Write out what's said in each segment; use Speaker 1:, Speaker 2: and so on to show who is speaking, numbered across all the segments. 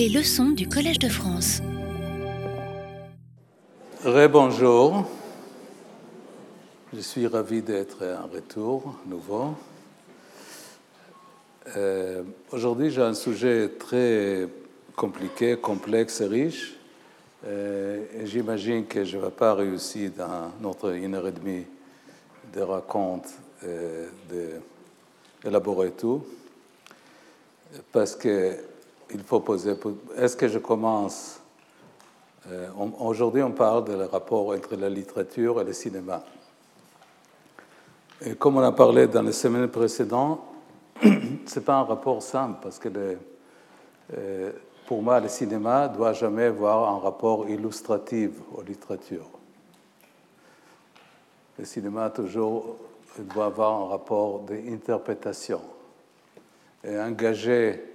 Speaker 1: Les leçons du Collège de France.
Speaker 2: Rebonjour. Je suis ravi d'être en retour nouveau. Euh, Aujourd'hui, j'ai un sujet très compliqué, complexe et riche. Euh, J'imagine que je ne vais pas réussir dans notre une heure et demie de raconte euh, d'élaborer tout. Parce qu'il faut poser. Est-ce que je commence euh, Aujourd'hui, on parle du rapport entre la littérature et le cinéma. Et comme on a parlé dans les semaines précédentes, ce n'est pas un rapport simple parce que euh, pour moi, le cinéma ne doit jamais avoir un rapport illustratif aux littératures. Le cinéma toujours doit avoir un rapport d'interprétation et engager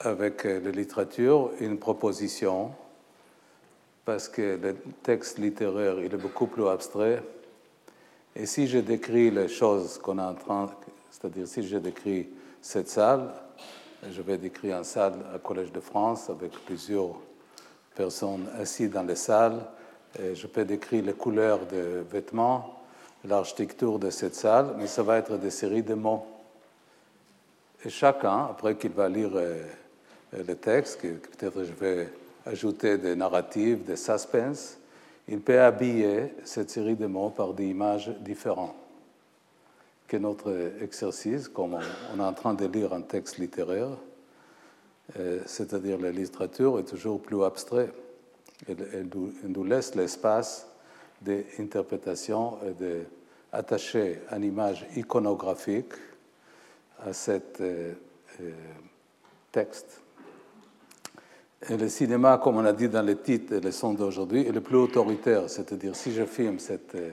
Speaker 2: avec euh, la littérature une proposition parce que le texte littéraire il est beaucoup plus abstrait. Et si je décris les choses qu'on est en train, c'est-à-dire si je décris cette salle, je vais décrire une salle au Collège de France avec plusieurs personnes assises dans les salles. Je peux décrire les couleurs des vêtements, l'architecture de cette salle, mais ça va être des séries de mots. Et chacun, après qu'il va lire euh, le texte, que peut-être je vais ajouter des narratives, des suspense, il peut habiller cette série de mots par des images différentes. Que notre exercice, comme on, est en train de lire un texte littéraire, euh, c'est-à-dire la littérature, est toujours plus abstrait. Elle nous laisse l'espace d'interprétation et d'attacher une image iconographique à cet euh, euh, texte. Le cinéma, comme on a dit dans le titre et les leçons d'aujourd'hui, est le plus autoritaire. C'est-à-dire, si je filme cette euh,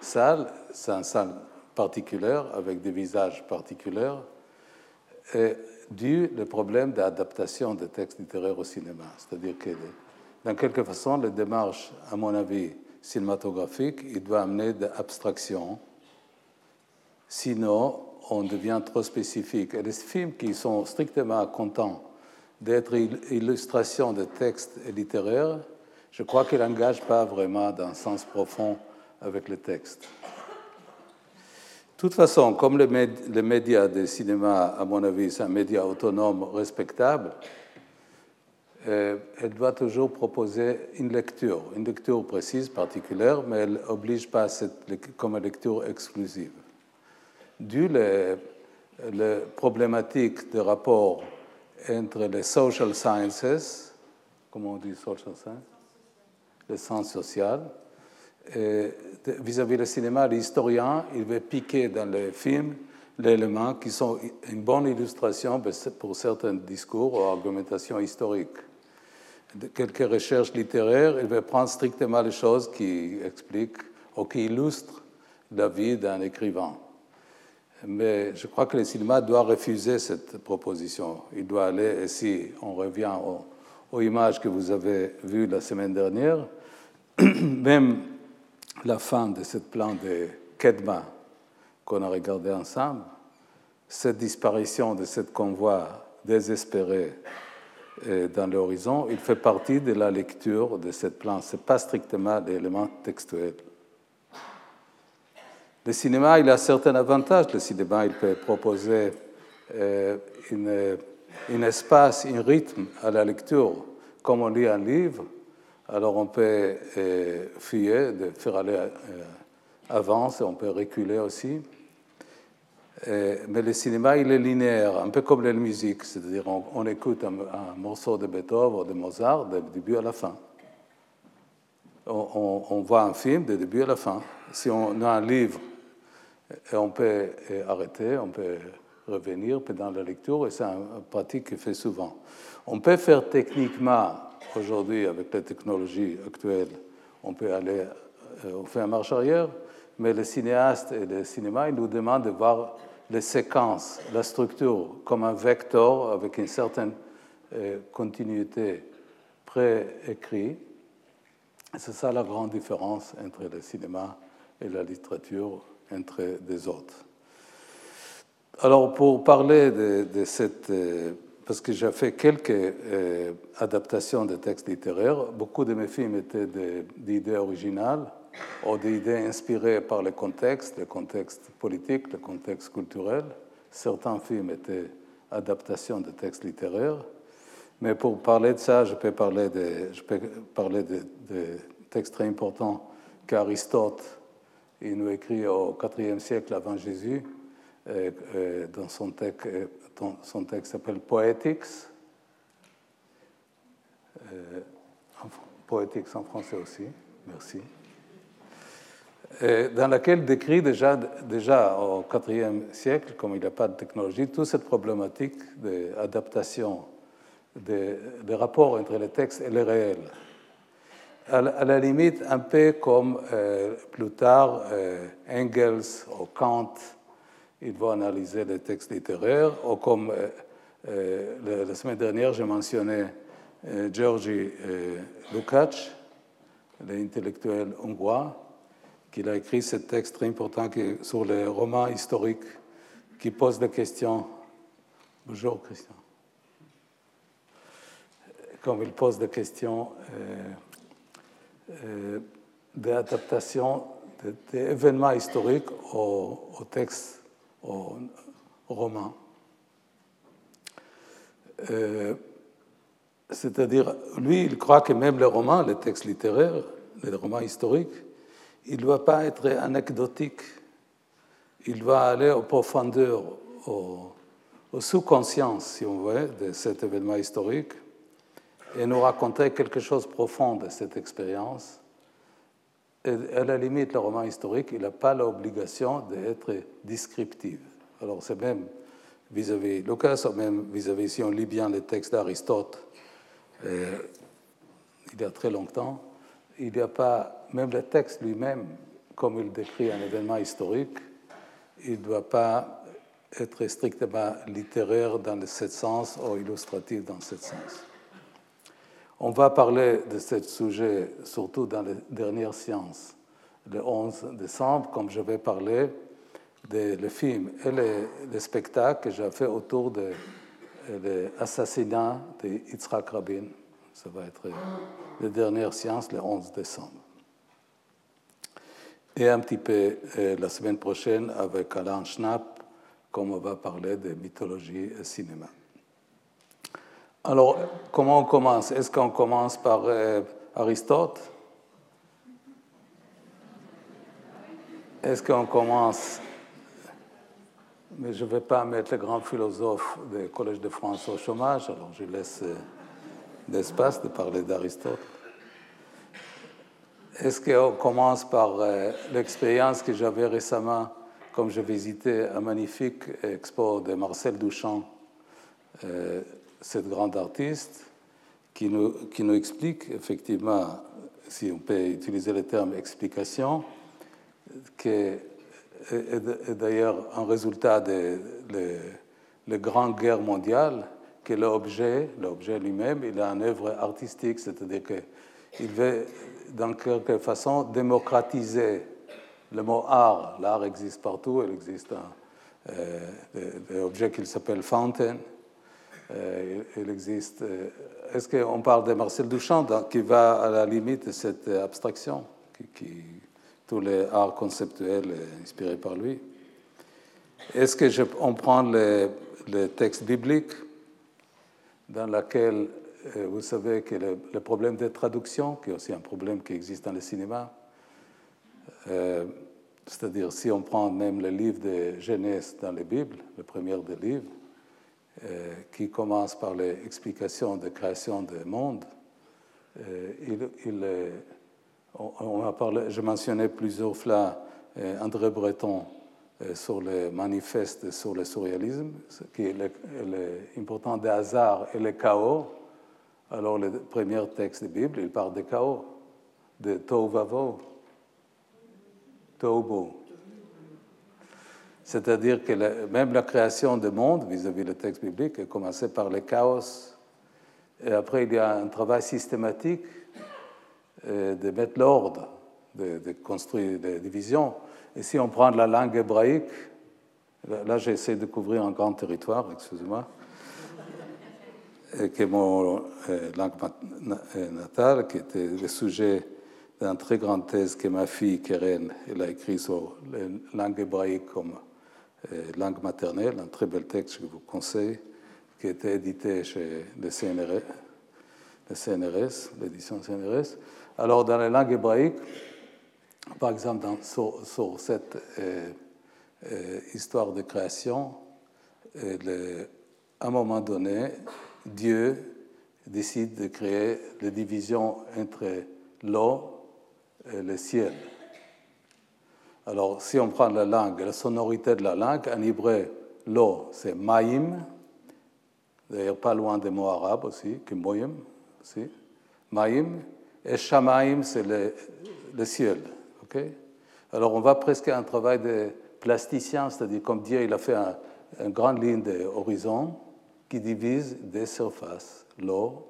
Speaker 2: salle, c'est une salle particulière, avec des visages particuliers, et dû le problème d'adaptation des textes littéraires au cinéma. C'est-à-dire que, dans quelque façon, la démarche, à mon avis, cinématographique, il doit amener de l'abstraction. Sinon, on devient trop spécifique. Et les films qui sont strictement contents d'être illustrations de textes littéraires, je crois qu'ils n'engagent pas vraiment d'un sens profond avec le texte. De toute façon, comme le, méd- le média de cinéma, à mon avis, c'est un média autonome, respectable, euh, elle doit toujours proposer une lecture, une lecture précise, particulière, mais elle n'oblige pas comme une lecture exclusive. Dû les, les problématiques de rapport entre les social sciences, comment on dit social sciences Les sciences sociales, vis-à-vis du cinéma, l'historien, il va piquer dans les films l'élément qui sont une bonne illustration pour certains discours ou argumentations historiques. Quelques recherches littéraires, il va prendre strictement les choses qui expliquent ou qui illustrent la vie d'un écrivain. Mais je crois que le cinéma doit refuser cette proposition. Il doit aller, et si on revient aux, images que vous avez vues la semaine dernière, même la fin de cette plan de Kedma qu'on a regardé ensemble, cette disparition de cette convoi désespéré euh, dans l'horizon, il fait partie de la lecture de cette plan. Ce n'est pas strictement l'élément textuel. Le cinéma, il a certains avantages. Le cinéma, il peut proposer euh, une, un espace, un rythme à la lecture. Comme on lit un livre, alors on peut euh, de faire aller euh, on peut reculer aussi. Euh, mais le cinéma, il est linéaire, un peu comme la musique, c'est-à-dire on, écoute un, morceau de Beethoven ou de Mozart du début à la fin. On voit un film du début à la fin. Si on a un livre, et on peut euh, arrêter, on peut revenir pendant la lecture, et c'est une pratique qu'on fait souvent. On peut faire techniquement, aujourd'hui, avec la technologie actuelle, on peut aller, euh, on fait un marche arrière, mais les cinéastes et le cinéma, ils nous demandent de voir les séquences, la structure, comme un vecteur avec une certaine euh, continuité préécrite. C'est ça la grande différence entre le cinéma et la littérature, entre des autres. Alors, pour parler de, cette euh, parce que j'ai fait quelques euh, adaptations de textes littéraires. Beaucoup de mes films étaient d'idées originales ou des idées inspirées par le contexte, le contexte politique, le contexte culturel. Certains films étaient adaptations de textes littéraires. Mais pour parler de ça, je peux parler de, je peux parler de, de textes très importants qu'Aristote il nous écrit au IVe siècle avant Jésus, euh, euh, dans son texte, euh, son texte s'appelle Poetics. Poetics en français aussi, merci. dans laquelle décrit déjà, déjà au IVe siècle, comme il n'y a pas de technologie, toute cette problématique d'adaptation des, des rapports entre les textes et les réels à la limite un peu comme euh, plus tard euh, Engels ou Kant, ils vont analyser les textes littéraires, ou comme euh, la, semaine dernière, j'ai mentionné Georgi Lukács, l'intellectuel hongrois, qui a écrit ce texte très important sur les romans historiques qui pose des questions. Bonjour Christian. Comme il pose des questions d'adaptation d'événements historiques au, au, texte, au, roman. Euh, c'est-à-dire, lui, il croit que même les romans, les textes littéraires, les romans historiques, il ne doit pas être anecdotique. Il va aller aux profondeurs, au, au sous-conscience, si on veut, de cet événement historique et nous raconter quelque chose de profond de cette expérience. Et à la limite, le roman historique, il n'a pas l'obligation d'être descriptif. Alors c'est même vis-à-vis Lucas, ou même vis-à-vis, si on lit bien les textes d'Aristote, euh, il y a très longtemps, il n'y a pas, même le texte lui-même, comme il décrit un événement historique, il ne doit pas être strictement littéraire dans ce sens ou illustratif dans ce sens. On va parler de ce sujet surtout dans les dernières sciences, le 11 décembre, comme je vais parler des le film et les, spectacles que j'ai fait autour de l'assassinat de Rabin. Ça va être les dernières sciences, le 11 décembre. Et un petit peu euh, la semaine prochaine avec Alain Schnapp, comme on va parler de mythologie et cinéma. Alors, comment on commence? Est-ce qu'on commence par euh, Aristote? Est-ce qu'on commence? Mais je ne vais pas mettre le grand philosophe du Collège de France au chômage, alors je laisse euh, l'espace de parler d'Aristote. Est-ce qu'on commence par euh, l'expérience que j'avais récemment, comme je visitais un magnifique expo de Marcel Duchamp cette grande artiste qui nous, qui explique effectivement, si on peut utiliser le terme explication, que est d'ailleurs un résultat de la grande guerre mondiale, que l'objet, l'objet lui-même, il a une œuvre artistique, c'est-à-dire qu'il veut, dans quelque façon, démocratiser le mot art. L'art existe partout, il existe un euh, objet qu'il s'appelle fountain, il existe. Euh, est-ce qu'on parle de Marcel Duchamp qui va à la limite de cette abstraction, qui, tous les arts conceptuels inspirés par lui? Est-ce qu'on prend le, texte biblique dans lequel euh, vous savez que le, problème de traduction, qui est aussi un problème qui existe dans le cinéma, c'est-à-dire si on prend même le livre de Genèse dans la Bible, le premier des livres, euh, qui commence par l'explication de création du monde, euh, il, on, a parlé, je mentionnais plusieurs fois euh, André Breton sur le manifeste sur le surréalisme, qui est l'important des hasards et le chaos. Alors, le premier texte de la Bible, il parle de chaos, de Tovavo, Tobo. C'est-à-dire que même la création du monde, vis-à-vis du texte biblique, a commencé par le chaos. Et après, il y a un travail systématique euh, de mettre l'ordre, de, construire des divisions. Et si on prend la langue hébraïque, là, j'essaie de couvrir un grand territoire, excusez-moi. qui est mon langue natale, qui était le sujet d'une très grande thèse que ma fille Keren a écrit sur la langue hébraïque comme langue maternelle, un très bel texte que je vous conseille, qui a été édité chez le CNRS, l'édition CNRS. Alors, dans la langue hébraïque, par exemple, dans, sur, cette histoire de création, à un moment donné, Dieu décide de créer la division entre l'eau et le ciel. Alors, si on prend la langue, la sonorité de la langue, en hébreu, l'eau, c'est maïm, d'ailleurs pas loin des mots arabes aussi, que moyim aussi, maïm, et shamaim, c'est le, ciel. ok? Alors, on va presque à un travail de plasticien, c'est-à-dire comme Dieu il a fait une grande ligne d'horizon qui divise des surfaces, l'eau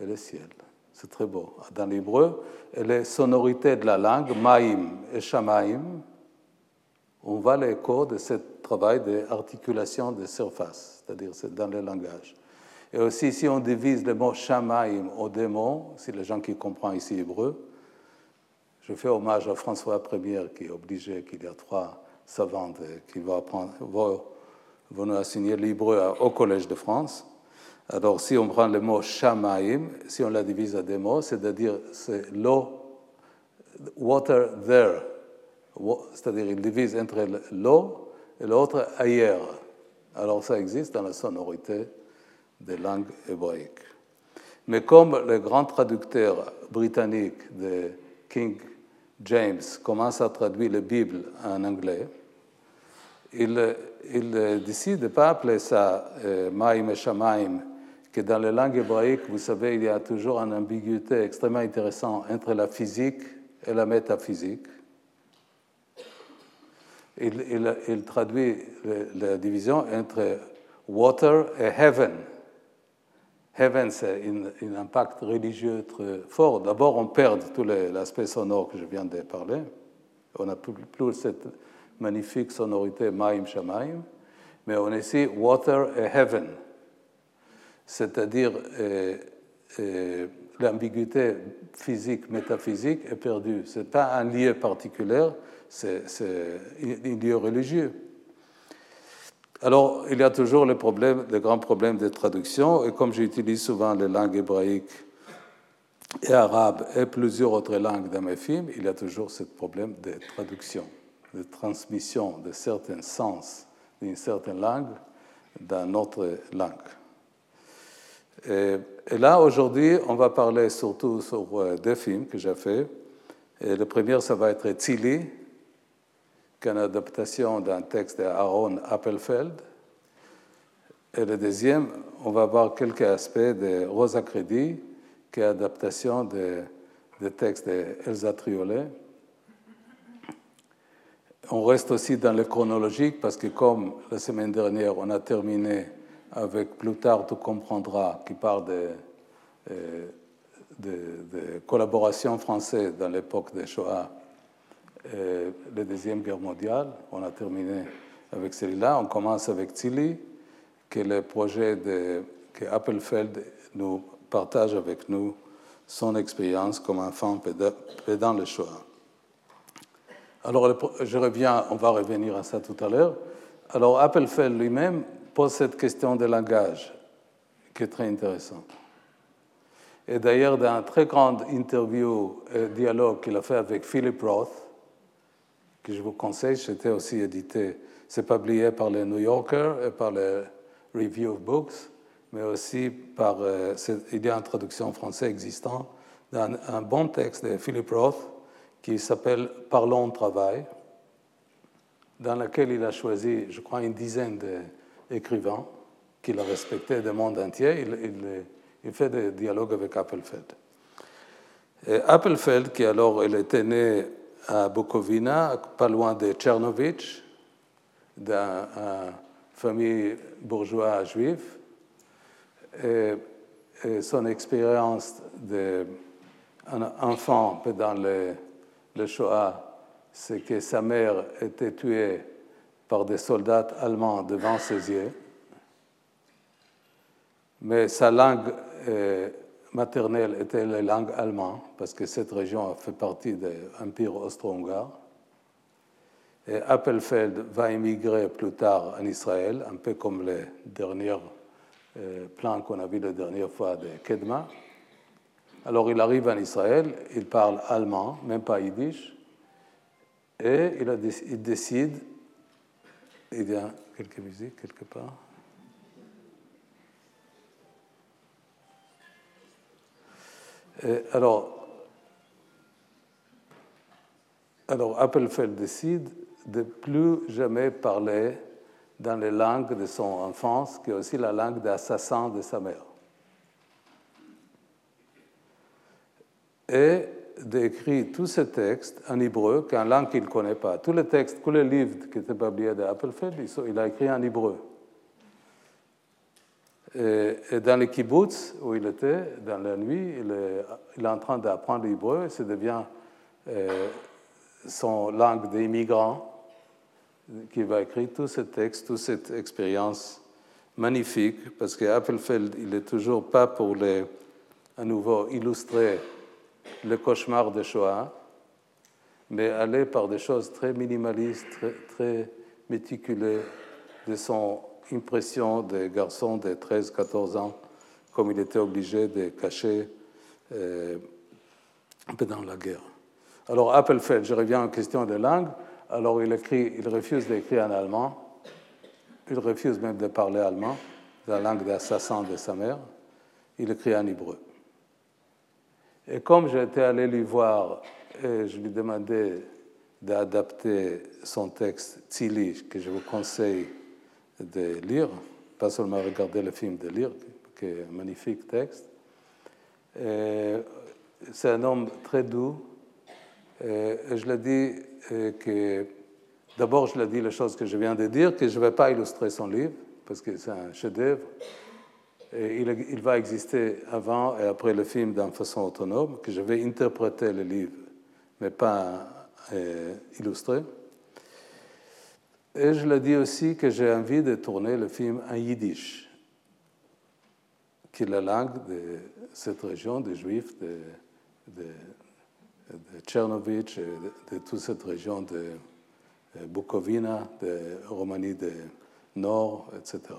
Speaker 2: et le ciel. C'est très beau. Dans l'hébreu, les sonorités de la langue, maïm et shamaim, on voit l'écho de ce travail d'articulation des surfaces, c'est-à-dire c'est dans le langage. Et aussi, si on divise le mot shamaim au démon, si les gens qui comprennent ici hébreu, je fais hommage à François Ier qui est obligé qu'il y a trois savantes qui vont, apprendre, vont, nous enseigner l'hébreu au Collège de France. Alors, si on prend le mot shamaim, si on la divise à des mots, c'est-à-dire c'est l'eau, water there, c'est-à-dire il divise entre l'eau et l'autre ailleurs. Alors, ça existe dans la sonorité des langues hébraïques. Mais comme le grand traducteur britannique de King James commence à traduire la Bible en anglais, il, il décide de ne pas appeler ça euh, Maïm et Shamaim que dans les langues hébraïques, vous savez, il y a toujours une ambiguïté extrêmement intéressante entre la physique et la métaphysique. Il, traduit la division entre water et heaven. Heaven, c'est un, impact religieux très fort. D'abord, on perd tout l'aspect sonore que je viens de parler. On n'a plus, cette magnifique sonorité Maim Shamaim, mais on est ici water et heaven c'est-à-dire euh, euh, l'ambiguïté physique, métaphysique est perdue. Ce n'est pas un lieu particulier, c'est un lieu religieux. Alors, il y a toujours le, problème, le grand problème de traduction, et comme j'utilise souvent les langues hébraïques et arabes et plusieurs autres langues dans mes films, il y a toujours ce problème de traduction, de transmission de certains sens d'une certaine langue dans notre langue. Et, là, aujourd'hui, on va parler surtout sur euh, deux films que j'ai faits. le premier, ça va être Tilly, qui est une adaptation d'un texte d'Aaron Appelfeld. Et le deuxième, on va voir quelques aspects de Rosa Credi, qui est adaptation de, de texte d'Elsa Triolet. On reste aussi dans le chronologique parce que comme la semaine dernière, on a terminé avec plus tard, tu comprendras, qui parle de, euh, de, collaboration française dans l'époque de Shoah, et la Deuxième Guerre mondiale. On a terminé avec celui-là. On commence avec Tilly, qui est le projet de, que Appelfeld nous partage avec nous son expérience comme enfant pendant le Shoah. Alors, je reviens, on va revenir à ça tout à l'heure. Alors, Appelfeld lui-même pose cette question de langage, qui est très intéressante. Et d'ailleurs, dans un très grande interview, et dialogue qu'il a fait avec Philip Roth, que je vous conseille, c'était aussi édité, c'est publié par le New Yorker et par le Review of Books, mais aussi par, euh, il y a une traduction française existante d'un un bon texte de Philip Roth qui s'appelle Parlons travail, dans lequel il a choisi, je crois, une dizaine de écrivain qu'il a respecté du monde entier, il, fait des dialogues avec Appelfeld. Et Appelfeld, qui alors il était né à Bukovina, pas loin de Tchernovitch, d'une famille bourgeoise juive, et, son expérience d'un enfant dans le, le Shoah, c'est que sa mère était tuée par des soldats allemands devant ses yeux. mais sa langue euh, maternelle était la langue allemande, parce que cette région a fait partie de l'Empire austro-hongrois. Et Appelfeld va émigrer plus tard en Israël, un peu comme les derniers euh, plans qu'on a vus la dernière fois de Kedma. Alors il arrive en Israël, il parle allemand, même pas yiddish, et il, décide, il y a quelques musiques quelque part. alors, alors Appelfeld décide de plus jamais parler dans les langues de son enfance, qui est aussi la langue d'assassin de sa mère. Et d'écrire tous ces textes en hébreu, qu'en langue qu'il ne connaît pas. Tous les textes, tous les livres qui étaient publiés d'Appelfeld, il a écrit en hébreu. Et, dans le kibbutz où il était, dans la nuit, il est, en train d'apprendre l'hébreu et ça devient euh, son langue des immigrants qui va écrire tous ces textes, toute cette expérience magnifique, parce qu'Appelfeld, il n'est toujours pas pour les, à nouveau illustrer le cauchemar de Shoah, mais aller par des choses très minimalistes, très, très méticuleuses de son impression des garçons de 13-14 ans, comme il était obligé de cacher euh, pendant la guerre. Alors, Appelfeld, je reviens en question de langue. Alors, il, écrit, il refuse d'écrire en allemand. Il refuse même de parler allemand, la langue d'assassin de sa mère. Il écrit en hébreu. Et comme j'étais allé lui voir et je lui demandais d'adapter son texte Tzili, que je vous conseille de lire, pas seulement regarder le film, de lire, qui est un magnifique texte. C'est un homme très doux. Et je l'ai dit que, d'abord, je l'ai dit les choses que je viens de dire, que je ne vais pas illustrer son livre, parce que c'est un chef-d'œuvre. Il, va exister avant et après le film d'une façon autonome, que je vais interpréter le livre, mais pas euh, illustrer. Et je le dis aussi que j'ai envie de tourner le film en yiddish, qui est la langue de cette région des Juifs de, de, de Tchernovitch, de, toute cette région de Bukovina, de Roumanie du Nord, etc.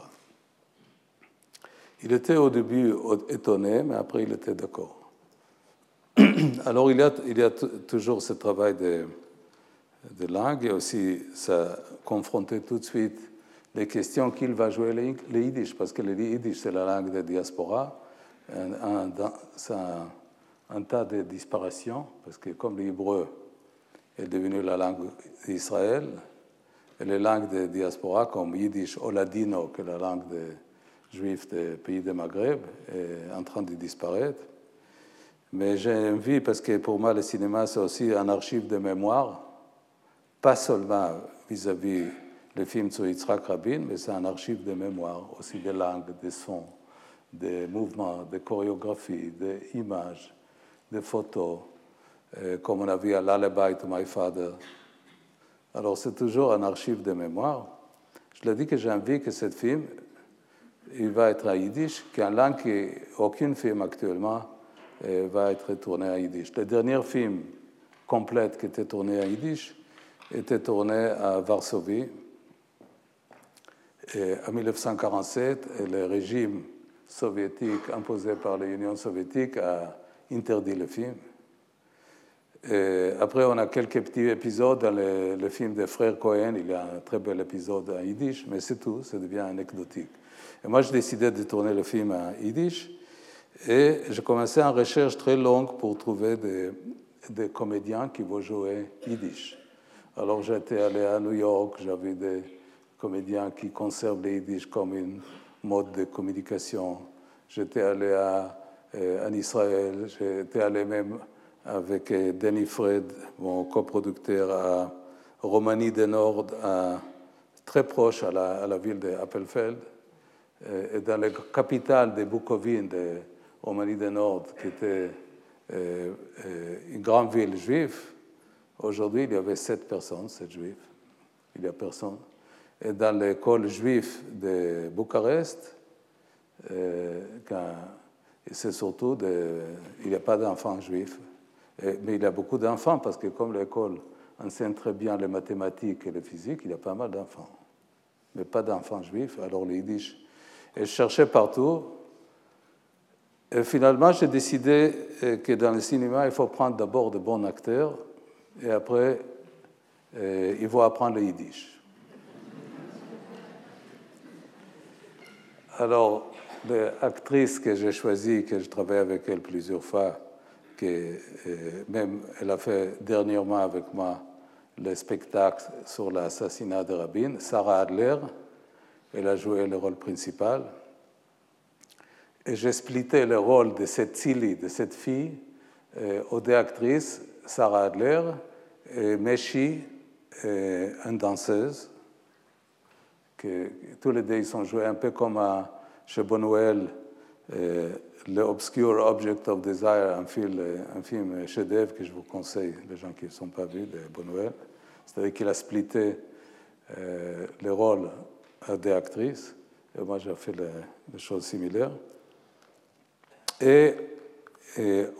Speaker 2: Il était au début étonné, mais après il était d'accord. Alors il y a, toujours ce travail de de langue et aussi ça confronter tout de suite les questions qu'il va jouer le yiddish, parce que le yiddish, c'est la langue de diaspora. C'est un, tas de disparitions, parce que comme l'hébreu est devenu la langue d'Israël, et les langues de diaspora comme yiddish ou ladino, que la langue des juifs des pays du Maghreb, est en train de disparaître. Mais j'ai envie, parce que pour moi, le cinéma, c'est aussi un archive de mémoire pas seulement vis-à-vis le film sur Yitzhak Rabin, mais c'est un archive de mémoire, aussi des langues, des sons, des mouvements, des chorégraphies, des images, des photos, euh, comme on a vu à Lullaby to My Father. Alors c'est toujours un archive de mémoire. Je l'ai dit que j'ai envie que ce film, il va être à yiddish, une langue qu'aucun film actuellement euh, va être tourné à yiddish. Le dernier film complet qui était tourné à yiddish, était tourné à Varsovie. En 1947, le régime soviétique imposé par l'Union soviétique a interdit le film. Après, on a quelques petits épisodes dans le, film des frères Cohen. Il y a un très bel épisode en yiddish, mais c'est tout, ça devient anecdotique. Et moi, j'ai décidé de tourner le film en yiddish. Et j'ai commencé une recherche très longue pour trouver des, comédiens qui vont jouer yiddish. Alors j'étais allé à New York, j'avais des comédiens qui conservent les yiddish comme un mode de communication. J'étais allé à, euh, en Israël, j'étais allé même avec euh, Danny Fred, mon coproducteur, à Romanie du Nord, très proche à la, ville de Appelfeld, euh, et dans la capitale de Bukovine, de Romanie du Nord, qui était une grande ville juive. Aujourd'hui, il y avait sept personnes, sept juifs. Il n'y a personne. Et dans l'école juive de Bucarest, c'est surtout, de, il n'y a pas d'enfants juifs, mais il y a beaucoup d'enfants parce que comme l'école enseigne très bien les mathématiques et la physique, il y a pas mal d'enfants. Mais pas d'enfants juifs, alors les yiddish. Et je cherchais partout. Et finalement, j'ai décidé euh, que dans le cinéma, il faut prendre d'abord de bons acteurs et après, euh, il faut apprendre le yiddish. Alors, l'actrice que j'ai choisie, que je travaille avec elle plusieurs fois, que euh, même elle a fait dernièrement avec moi le spectacle sur l'assassinat de Rabin, Sarah Adler, elle a joué le rôle principal. Et j'ai splitté le rôle de cette Tilly, de cette fille, euh, aux deux actrices, Sarah Adler et Meshi, euh, une danseuse, que tous les deux ils sont joués un peu comme chez Bonwell, euh, le Obscure Object of Desire, un film, un film chef-d'œuvre que je vous conseille, les gens qui ne sont pas vus, de Bonwell. C'est-à-dire qu'il a splitté le rôle des actrices, et moi j'ai fait des choses similaires. Et,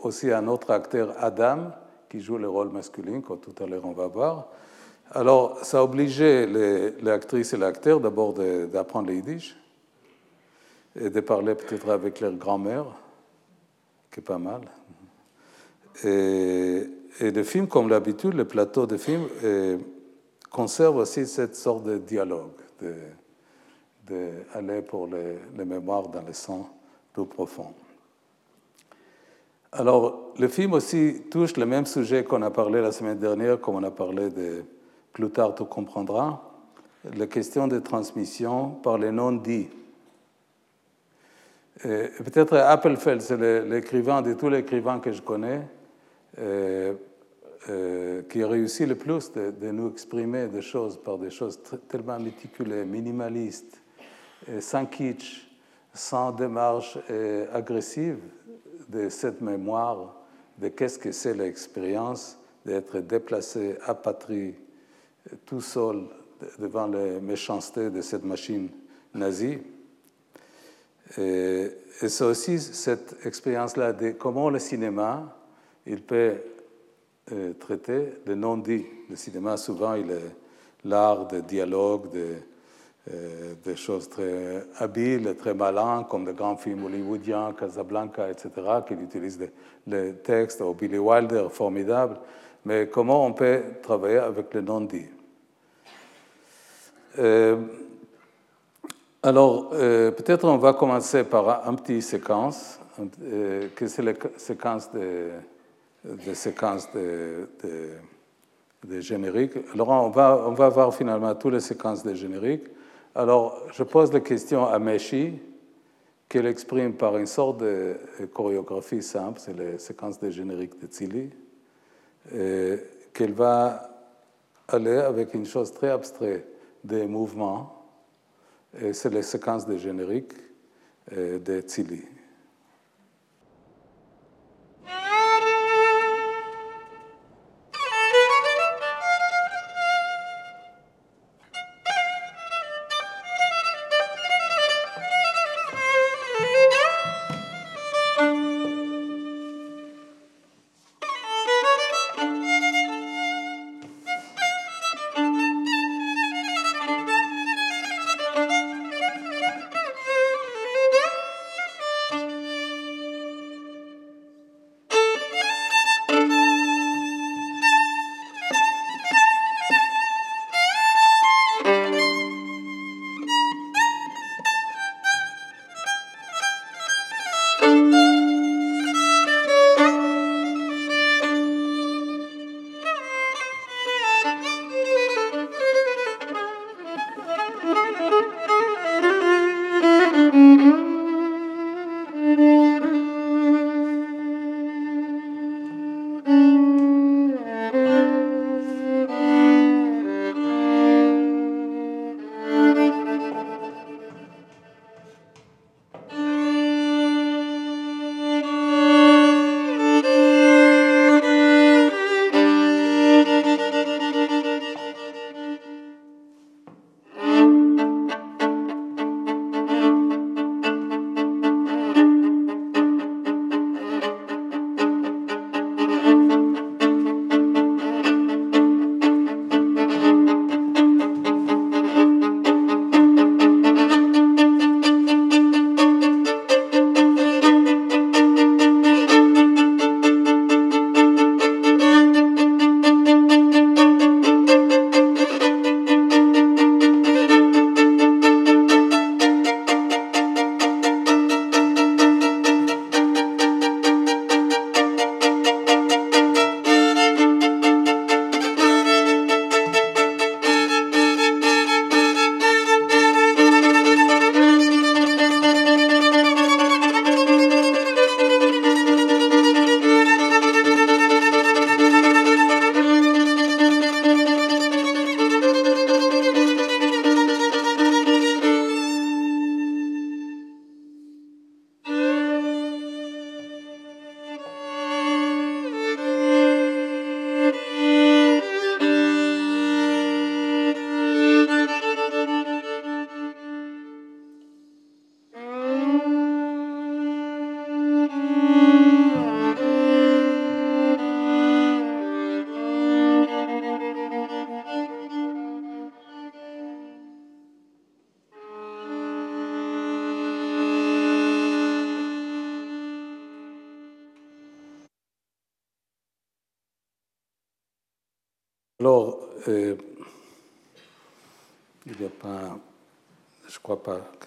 Speaker 2: aussi un autre acteur, Adam, qui joue le rôle masculin, comme tout à l'heure on va voir. Alors, ça a obligé l'actrice et l'acteur d'abord d'apprendre le yiddish et de parler peut-être avec leur grand-mère, qui est pas mal. Et, et le film, comme l'habitude, le plateau de film euh, conserve aussi cette sorte de dialogue, d'aller pour les, les, mémoires dans le sang plus profond. Alors, le film aussi touche le même sujet qu'on a parlé la semaine dernière, comme on a parlé de Plus tard, tu comprendras, la question de transmission par les non-dits. Peut-être Appelfeld, c'est l'écrivain de tous les écrivains que je connais, euh, euh, qui a réussi le plus de, nous exprimer des choses par des choses tellement méticulées, minimalistes, sans kitsch, sans démarche agressive de cette mémoire de qu'est-ce que c'est l'expérience d'être déplacé, apatrie, tout seul devant les méchancetés de cette machine nazie. Et, c'est aussi cette expérience-là de comment le cinéma, il peut euh, traiter le non-dit. Le cinéma, souvent, il est l'art de dialogue, de, des choses très habiles, très malins, comme les grands films hollywoodiens, Casablanca, etc., qui utilisent les, textes, ou Billy Wilder, formidable. Mais comment on peut travailler avec le non-dit? Euh, alors, euh, peut-être on va commencer par un petit séquence, euh, que c'est la séquence de, de séquence de, de, génériques. Alors, on va, on va voir finalement toutes les séquences de génériques. Alors, je pose la question à Meshi, qu'elle exprime par une sorte de chorégraphie simple, c'est les séquences de génériques de Tsili, qu'elle va aller avec une chose très abstraite, des mouvements c'est les séquences de générique euh, de Tsili.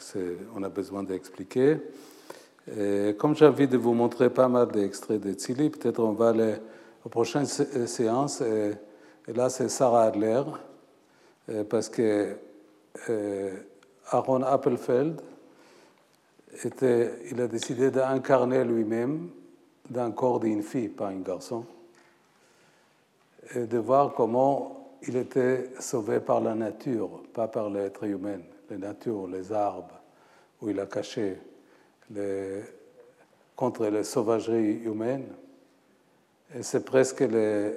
Speaker 2: Qu'on a besoin d'expliquer. Comme j'ai envie de vous montrer pas mal d'extraits de Tsili, peut-être on va aller aux prochaines séances. Et, là, c'est Sarah Adler, parce que Aaron Appelfeld, il a décidé d'incarner lui-même d'un corps d'une fille, pas un garçon, et de voir comment il était sauvé par la nature, pas par l'être humain, la nature, les arbres, où il a caché les, contre les sauvageries humaines. Et c'est presque les,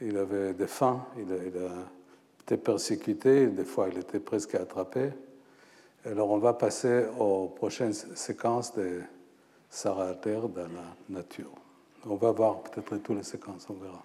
Speaker 2: il, avait des fins, il, a été persécuté, des fois il était presque attrapé. Alors on va passer aux prochaines séquences de Sarah Terre dans la nature. On va voir peut-être toutes les séquences, on verra.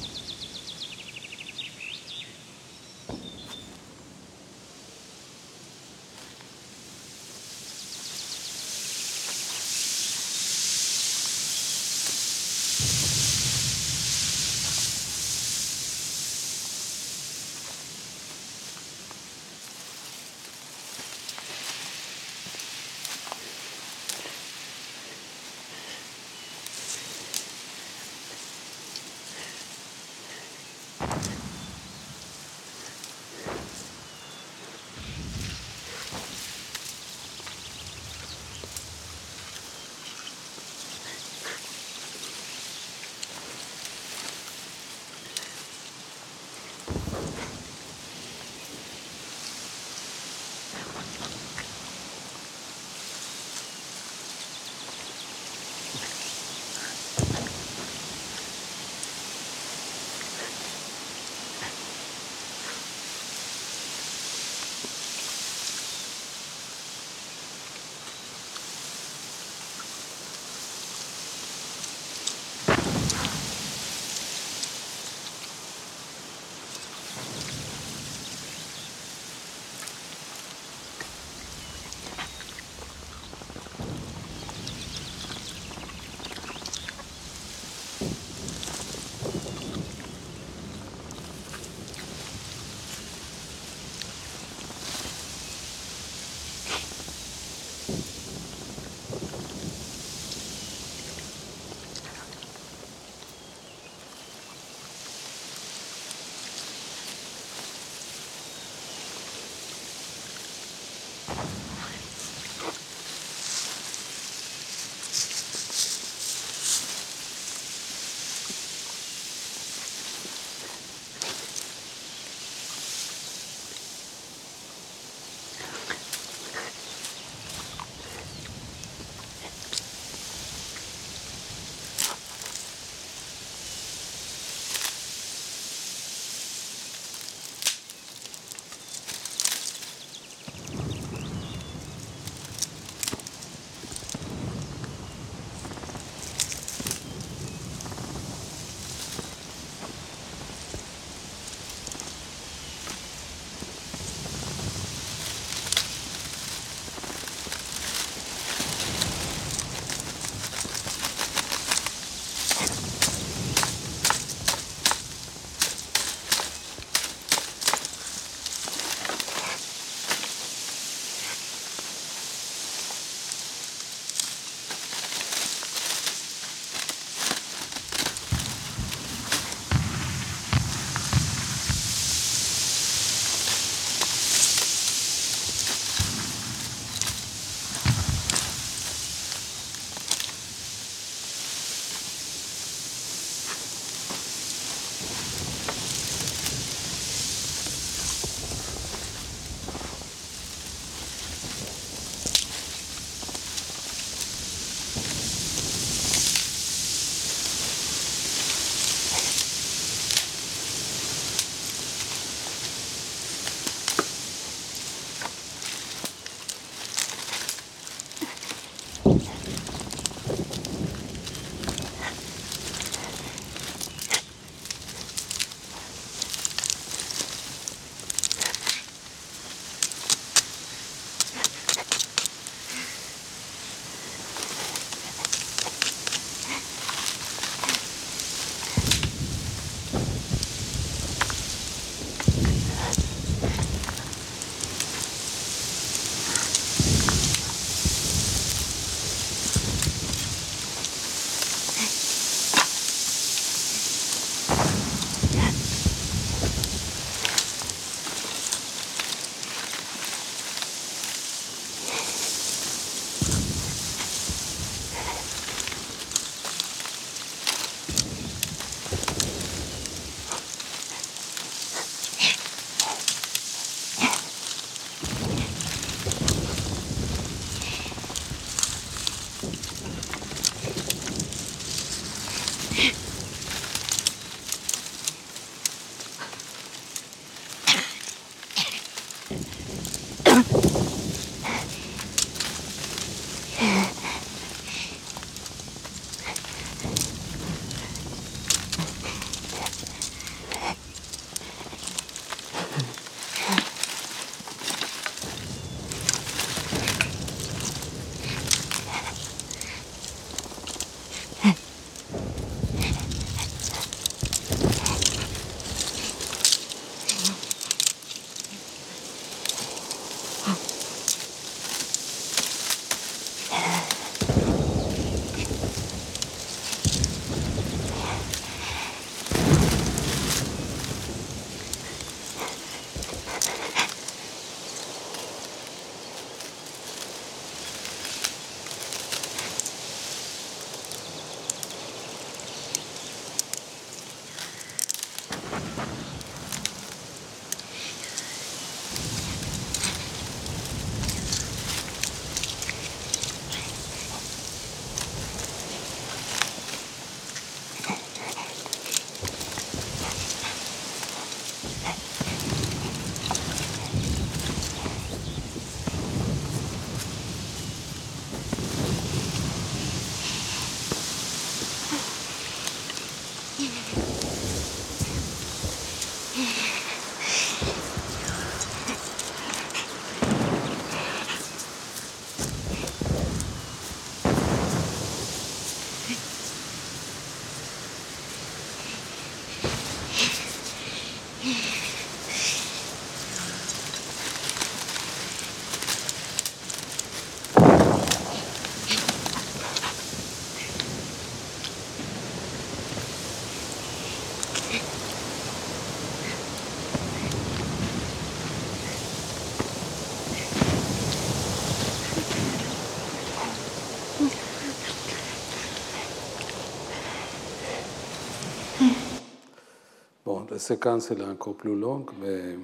Speaker 2: la séquence est encore plus longue, mais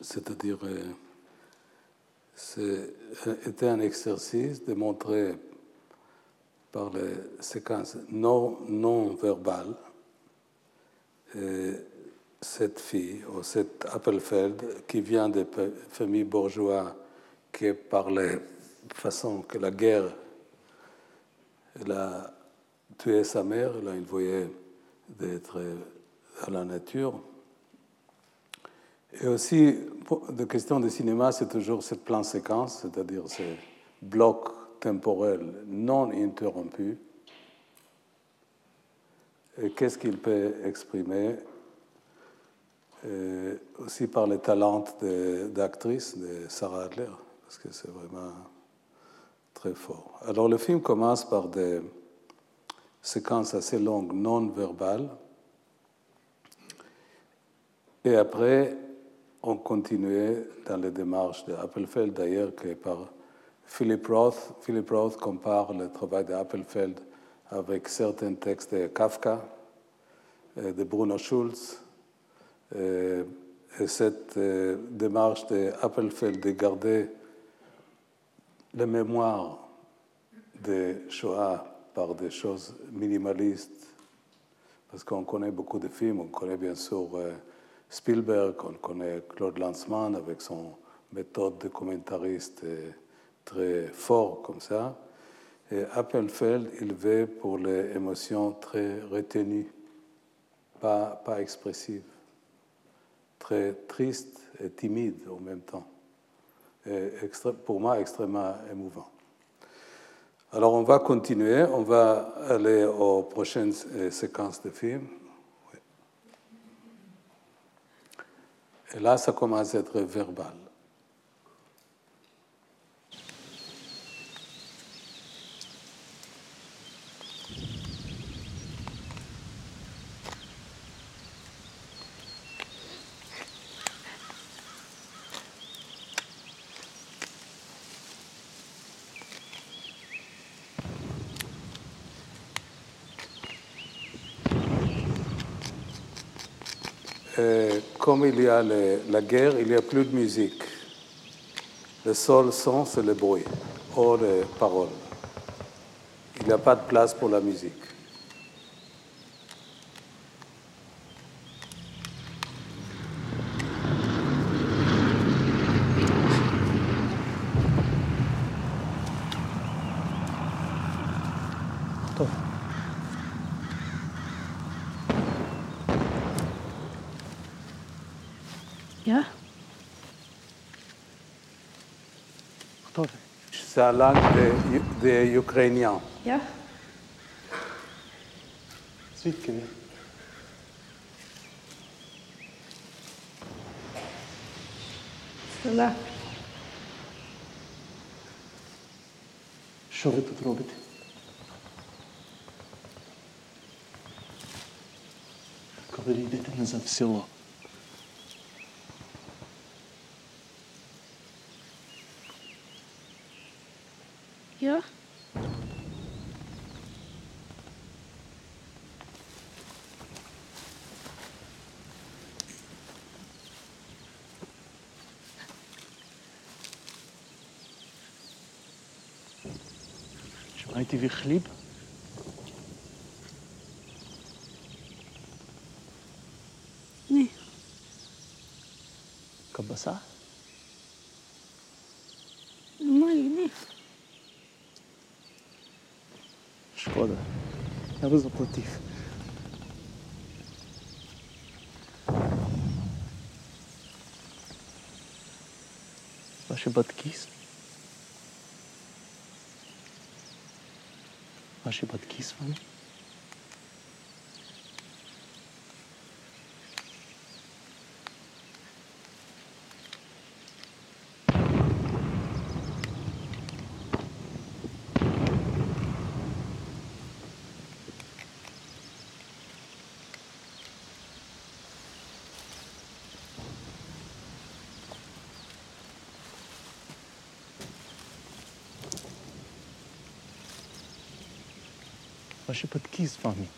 Speaker 2: c'est-à-dire, euh, c'était un exercice de montrer par les séquences non, non verbales. Cette fille, ou cette Appelfeld, qui vient de famille bourgeoise, qui parlait de façon que la guerre, elle a tué sa mère, elle a envoyé d'être à la nature. Et aussi, de question de cinéma, c'est toujours cette plan séquence, c'est-à-dire ces blocs temporels non interrompus. Et qu'est-ce qu'il peut exprimer? Aussi par les talents d'actrice de Sarah Adler, parce que c'est vraiment très fort. Alors le film commence par des séquences assez longues, non verbales. Et après, on continuait dans les démarches de Appelfeld, d'ailleurs, que par Philip Roth. Philip Roth compare le travail d'Appelfeld avec certains textes de Kafka, euh, de Bruno Schulz. Euh, et cette euh, démarche d'Appelfeld de garder la mémoire de Shoah par des choses minimalistes, parce qu'on connaît beaucoup de films, on connaît bien sûr Spielberg, on connaît Claude Lanzmann avec son méthode de commentariste très fort comme ça. Et Appelfeld, il veut pour les émotions très retenues, pas, pas expressives, très tristes et timides en même temps. Et pour moi, extrêmement émouvant. Alors on va continuer, on va aller aux prochaines euh, séquences de films. Et là, ça commence à être verbal. Comme il y a la guerre, il n'y a plus de musique. Le seul son, c'est le bruit, hors les paroles. Il n'y a pas de place pour la musique. La langue des, Ukrainiens.
Speaker 3: Ja.
Speaker 4: Звідки він?
Speaker 3: Села.
Speaker 4: Що ви тут робите? Коли йдете назад в село?
Speaker 3: Ja. הייתי וחליב.
Speaker 4: ני. קבסה? Би заплатив. Ваші батьки? Ваші батьки з вами? je sais pas de qui, cette famille.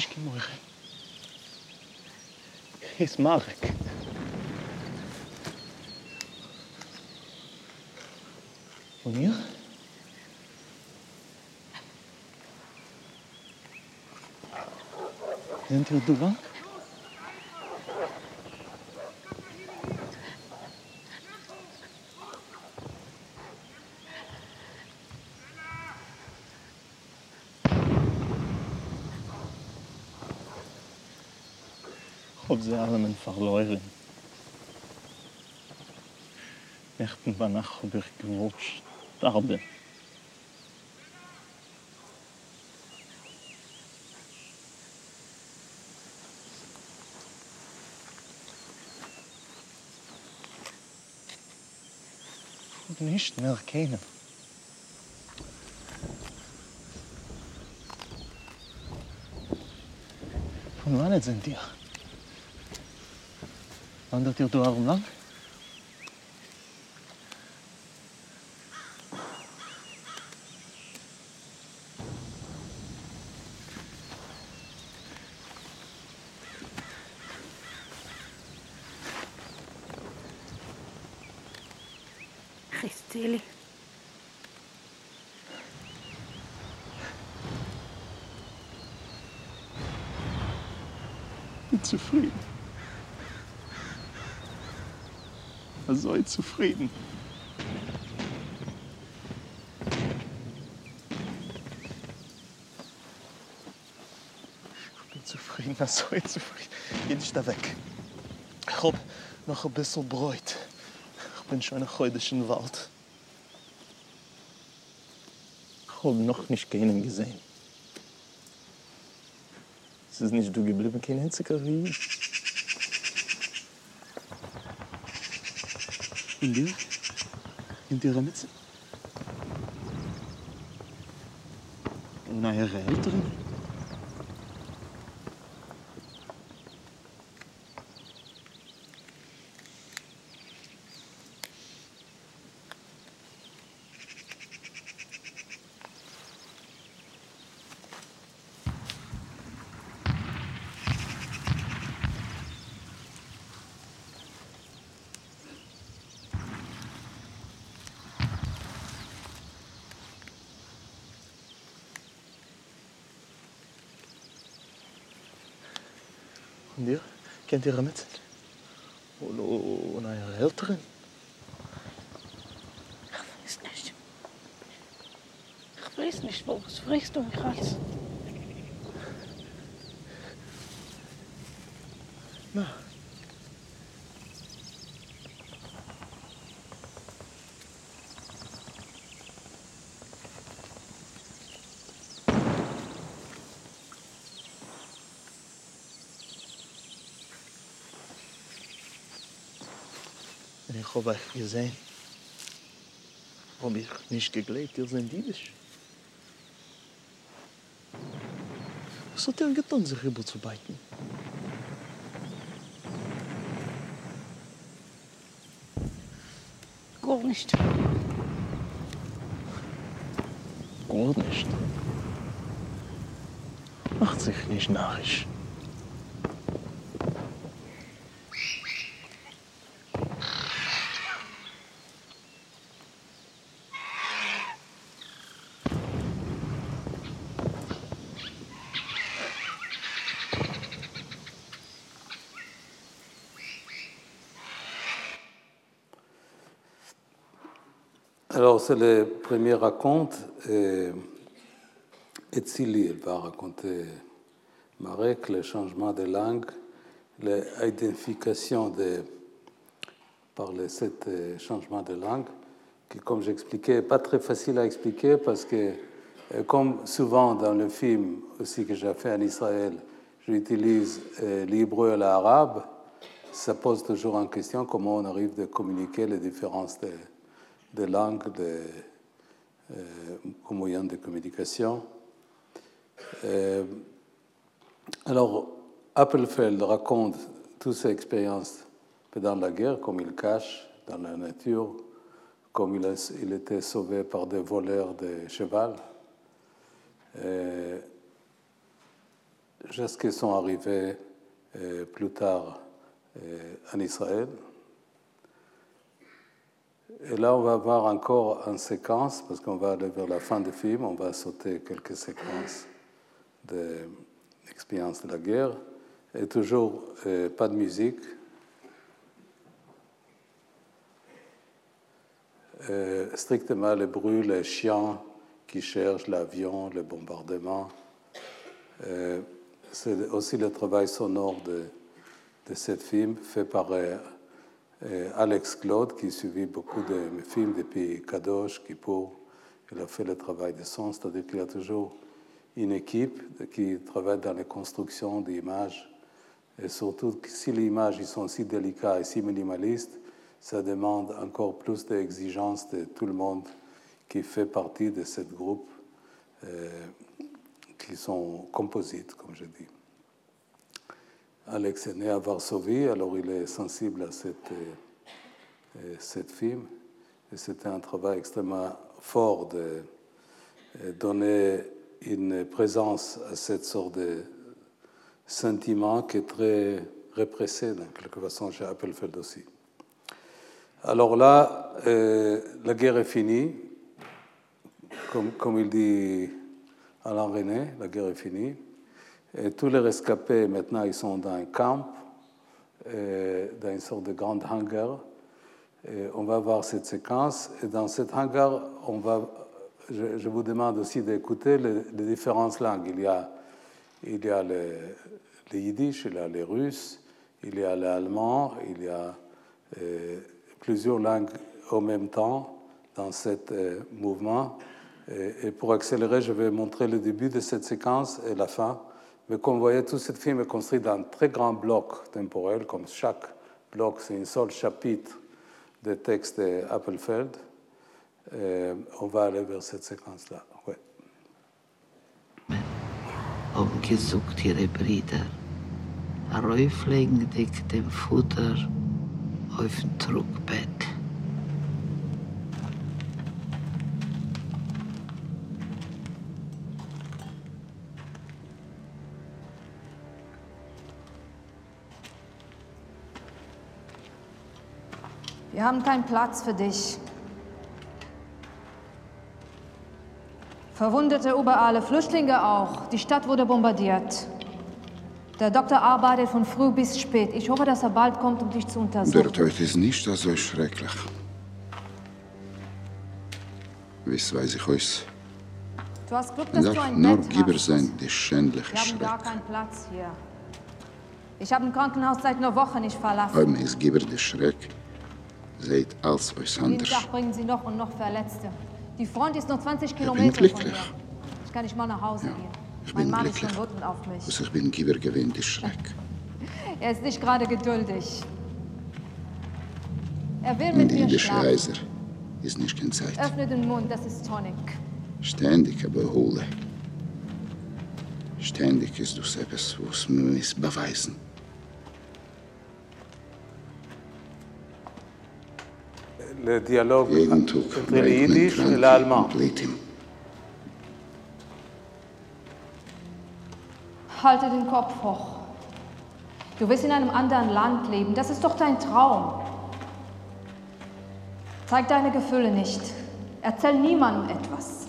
Speaker 4: misschien morgen. Is Mark. Wanneer? Bent u op de? sozialen Verläufen. Werden danach über gewutscht, sterben. nicht mehr kennen. Von wann sind die? Want dat
Speaker 3: hield
Speaker 4: door lang. Er sei zufrieden. Ich bin zufrieden, er sei zufrieden. Geh nicht da weg. Ich hab noch ein bisschen Bräut. Ich bin schon ein heidischen Wald. Ich hab noch nicht keinen gesehen. Es ist nicht du geblieben, kein einziger wie. in hingehen, in die Mütze. Und Herre älteren. kinderen met zijn. Und eure Eltern.
Speaker 3: Ich weiß nicht. Ich weiß nicht, Boris. Fragst du mich
Speaker 4: alles? Heb euch gesehen. Hab ich nicht geglaubt, ihr seid jüdisch. Was hat er getan, sich rüberzubeiten?
Speaker 3: Gar nicht.
Speaker 4: Gar nicht. Macht sich nicht narrisch.
Speaker 2: Alors, c'est le premier raconte. Et Etzili, elle va raconter Marek, le changement de langue, l'identification de, par les sept euh, changements de langue, qui, comme j'expliquais, n'est pas très facile à expliquer parce que, euh, comme souvent dans le film aussi que j'ai fait en Israël, j'utilise euh, l'hébreu et l'arabe, ça pose toujours en question comment on arrive de communiquer les différences de, langues de, euh, au moyen de communication. Euh, alors, Appelfeld raconte toutes ses expériences dans la guerre, comme il cache dans la nature, comme il, a, il était sauvé par des voleurs de cheval. Euh, jusqu'à sont arrivés euh, plus tard en Israël. Et là, on va voir encore en séquence, parce qu'on va aller vers la fin du film, on va sauter quelques séquences de l'expérience de la guerre, et toujours euh, pas de musique. Euh, strictement les bruits, les chiens qui cherchent l'avion, le bombardement. Euh, c'est aussi le travail sonore de, de ce film fait par Alex Claude, qui suivit beaucoup de films depuis Kadosh, Kippour. Il a fait le travail de son, c'est-à-dire qu'il y a toujours une équipe qui travaille dans la construction d'images. Et surtout, si les images sont si délicates et si minimalistes, ça demande encore plus d'exigences de tout le monde qui fait partie de ce groupe, euh, qui sont composites, comme je dis. Alex est né à Varsovie, alors il est sensible à cette, euh, cette film. C'était un travail extrêmement fort de euh, donner une présence à cette sorte de sentiment qui est très répressé, dans quelque façon, chez Appelfeld aussi. Alors là, euh, la guerre est finie. Comme, comme il dit Alain René, la guerre est finie. Tous les rescapés, maintenant, ils sont dans un camp, euh, dans une sorte de grand hangar. On va voir cette séquence. Et dans cet hangar, on va, je, vous demande aussi d'écouter les, différentes langues. Il y a, il y a les yiddish, il y a les russes, il y a l'allemand, il y a euh, plusieurs langues en même temps dans ce euh, mouvement. Et, pour accélérer, je vais montrer le début de cette séquence et la fin. Mais comme vous voyez, tout ce film est construit dans un très grand bloc temporel, comme chaque bloc, c'est un seul chapitre de texte d'Appelfeld. on va aller vers cette séquence-là. Ouais.
Speaker 5: Wir haben keinen Platz für dich. Verwundete überall, Flüchtlinge auch. Die Stadt wurde bombardiert. Der Doktor arbeitet von früh bis spät. Ich hoffe, dass er bald kommt, um dich zu untersuchen.
Speaker 6: Der Tod ist nicht so schrecklich. Wisst weiß ich euch.
Speaker 5: Du hast Glück, dass
Speaker 6: Darf
Speaker 5: du ein
Speaker 6: nur
Speaker 5: Bett
Speaker 6: Giber
Speaker 5: hast.
Speaker 6: sein, die schändliche
Speaker 5: Wir haben gar
Speaker 6: Schreck.
Speaker 5: keinen Platz hier. Ich habe ein Krankenhaus seit einer Woche nicht verlassen.
Speaker 6: Haben es Giber der Schreck, seht als euch
Speaker 5: Jeden
Speaker 6: anders.
Speaker 5: Tag bringen sie noch und noch Verletzte. Die Front ist nur 20
Speaker 6: bin
Speaker 5: Kilometer von
Speaker 6: glücklich.
Speaker 5: hier. Ich kann nicht mal nach Hause
Speaker 6: Ja,
Speaker 5: gehen.
Speaker 6: ich
Speaker 5: mein
Speaker 6: bin
Speaker 5: Mann
Speaker 6: glücklich.
Speaker 5: ist schon wütend auf mich.
Speaker 6: Also ich bin Giber gewinnt der Schreck.
Speaker 5: Er ist nicht gerade geduldig. Er will mit mir schlafen.
Speaker 6: Reiser ist nicht keine Zeit.
Speaker 5: Öffne den Mund, das ist Tonic.
Speaker 6: Ständig aber hole. Ständig ist du etwas, was mir muss beweisen.
Speaker 2: L'allemand.
Speaker 6: und lädt ihm.
Speaker 5: Halte den Kopf hoch. Du willst in einem anderen Land leben. Das ist doch dein Traum. Zeig deine Gefühle nicht. Erzähl niemandem etwas.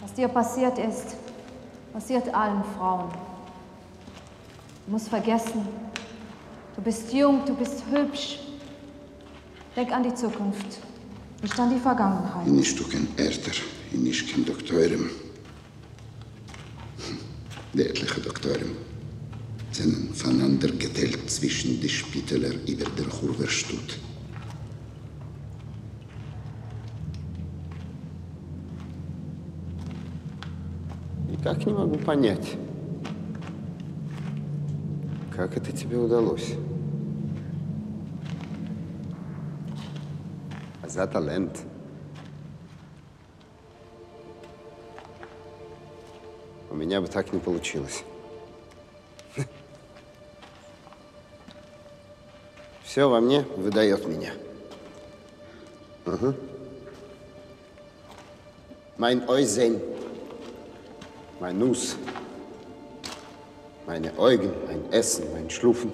Speaker 5: Was dir passiert ist, passiert allen Frauen. Du musst vergessen, du bist jung, du bist hübsch. Denk an die Zukunft, nicht an die Vergangenheit.
Speaker 6: Ich nicht du kein Ärter, ich nicht kein Doktorem. Die etliche Doktoren sind voneinander geteilt zwischen die Spitaler über der Churverstut.
Speaker 7: Никак не могу понять. Как это тебе удалось? За талант. У меня бы так не получилось. Все во мне выдает меня. Угу. Mein Äußern, mein Nuss, meine Augen, mein Essen, mein Schlufen.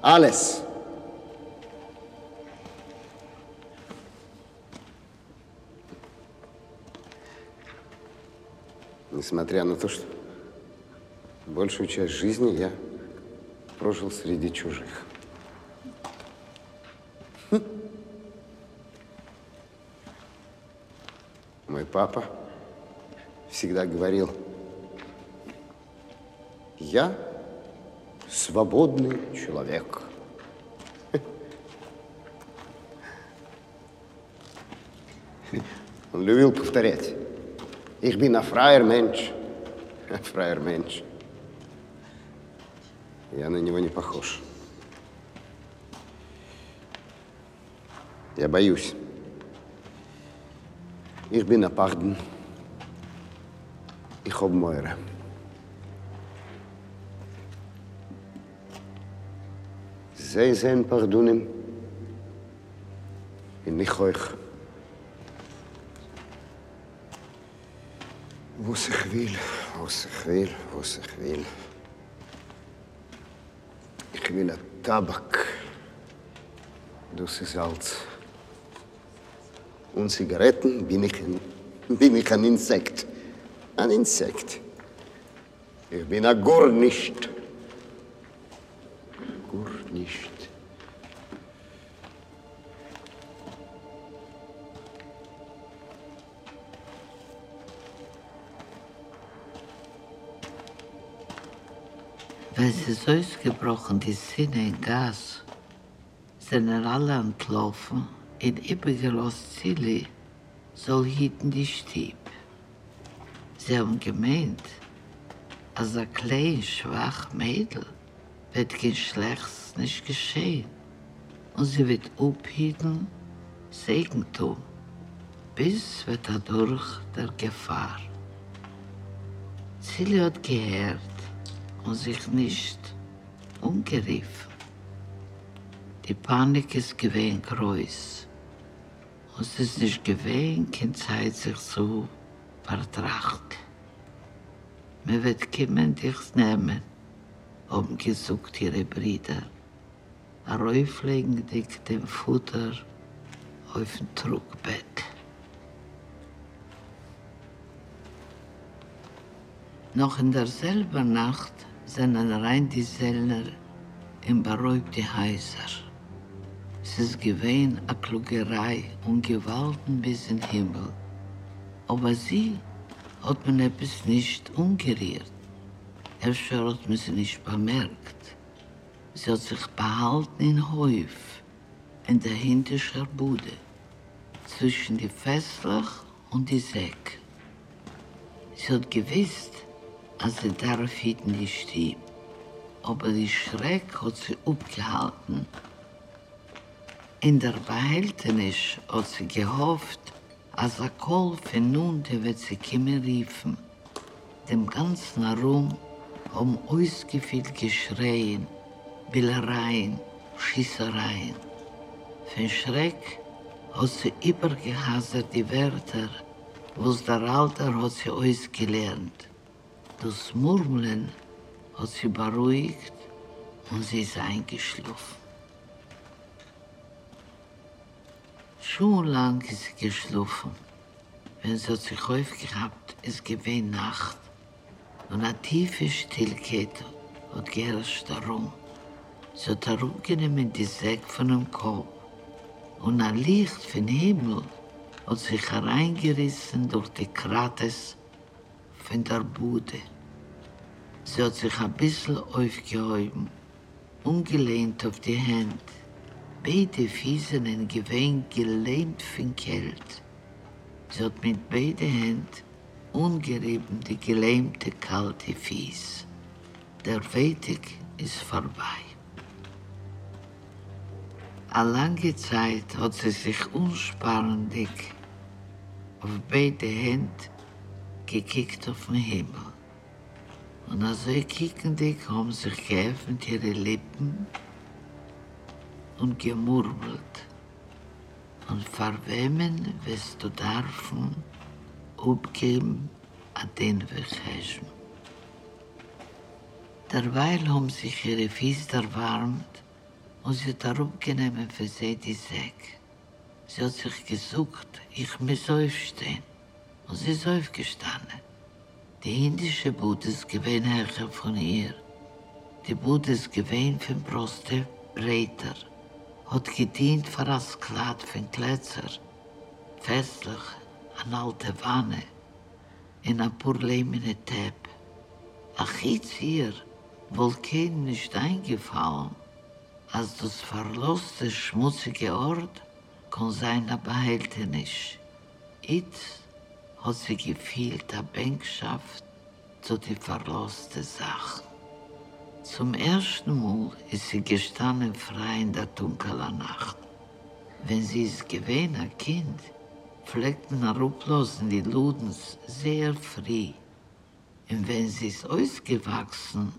Speaker 7: Alles. Несмотря на то, что большую часть жизни я прожил среди чужих. Мой папа всегда говорил, я свободный человек. Он любил повторять. Ich bin ein freier Mensch. Ein freier Mensch. Я на него не похож. Я боюсь. Ich bin ein Pardon. Ich hab Meure. Sie sind Pardonim. Und nicht euch. Was ich will, was ich will, was ich will. Ich will ein Tabak. Das ist alles. Und Zigaretten bin ich, ein, bin ich ein Insekt. Ein Insekt. Ich bin ein Gur
Speaker 8: Ausgebrochen, die Sinne in Gas, sind alle entlaufen, in übergelost Zilli, soll hieten die Stieb. Sie haben gemeint, als ein klein, schwach Mädel wird kein Schlechtes nicht geschehen. Und sie wird uphieten, Segentum, bis wird dadurch der Gefahr. Zilli hat gehört, und sich nicht umgeriefen. Die Panik ist gewesen groß. Und es ist nicht gewesen, keine Zeit sich zu vertrachten. Man wird kommen, dich nehmen, haben gesucht ihre Brüder. Rauflegen dich dem Futter auf dem Trugbett. Noch in derselben Nacht sind rein die Sellner im beräubte Häuser. Es ist gewesen a Klugerei und Gewalten bis in Himmel. Aber sie hat man etwas nicht umgerührt. Erst hat man sie nicht bemerkt. Sie hat sich behalten in Häuf, in der hintersten Bude, zwischen die Fesslach und die Säck. Sie hat gewusst, als sie darf hinten die Stieb. Aber die Schreck hat sie abgehalten. In der Behältnis hat sie gehofft, als er von nun, der wird sie kommen riefen. Dem ganzen Raum haben ausgefüllt Geschreien, Billereien, Schießereien. Von Schreck hat sie übergehasert die Wörter, was der Alter hat sie ausgelernt. Das Murmeln hat sie beruhigt und sie ist eingeschlafen. Schon lang ist sie geschlafen. Wenn sie sich aufgehabt, ist gewesen Nacht. Und eine tiefe Stillkeit hat geherrscht darum. Sie hat herumgenommen die Säck von dem Kopf. Und ein Licht vom Himmel hat sich hereingerissen durch die Krates von der Bude. Sie hat sich ein bisschen aufgehoben, ungelehnt auf die Hände. Beide Füße in Gewinn gelähmt von Kälte. Sie hat mit beiden Händen ungerieben die gelähmte, kalte Fies. der Wettig ist vorbei. Eine lange Zeit hat sie sich unsparendig auf beide Hände gekickt auf den Himmel. Und als sie kickendig haben sich geöffnet ihre Lippen und gemurmelt. Und vor wem wirst du dürfen abgeben an den Verkäschen? Derweil haben sich ihre Füße erwärmt und sie hat aufgenommen für sie die Säge. Sie hat sich gesucht, ich muss aufstehen. Und sie ist aufgestanden. Die indische Bude ist von ihr. Die Bude ist gewesen von Broste breiter. Hat gedient für das Kleid von Glätzer. Festlich an alte Wanne. In ein paar lehmene Tepp. Ach, jetzt hier, wohl kein nicht eingefallen, als das verloste, schmutzige Ort kann sein ein Behältnis. Jetzt hat sie gefühlt eine Bänkschaft zu die verloste Sache. Zum ersten Mal ist sie gestanden frei in der dunklen Nacht. Wenn sie ist gewesen, ein Kind, pflegt man herablosen die Ludens sehr früh. Und wenn sie ist ausgewachsen,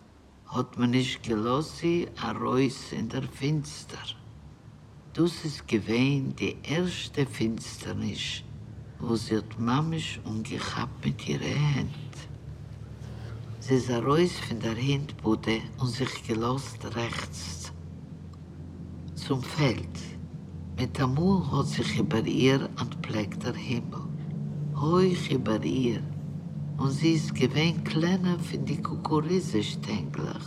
Speaker 8: hat man nicht gelassen, ein Reus in der Finster. Das ist gewesen die erste Finsternis, wo sie hat Mamisch umgehabt mit ihrer Hand. Sie ein Reus von der Handbude und sich gelost rechts zum Feld. Mit der Mul hat sich über ihr entpleckt der Himmel. Hoch über ihr. Und sie ist gewähnt kleiner von die Kukurydze-Stängler.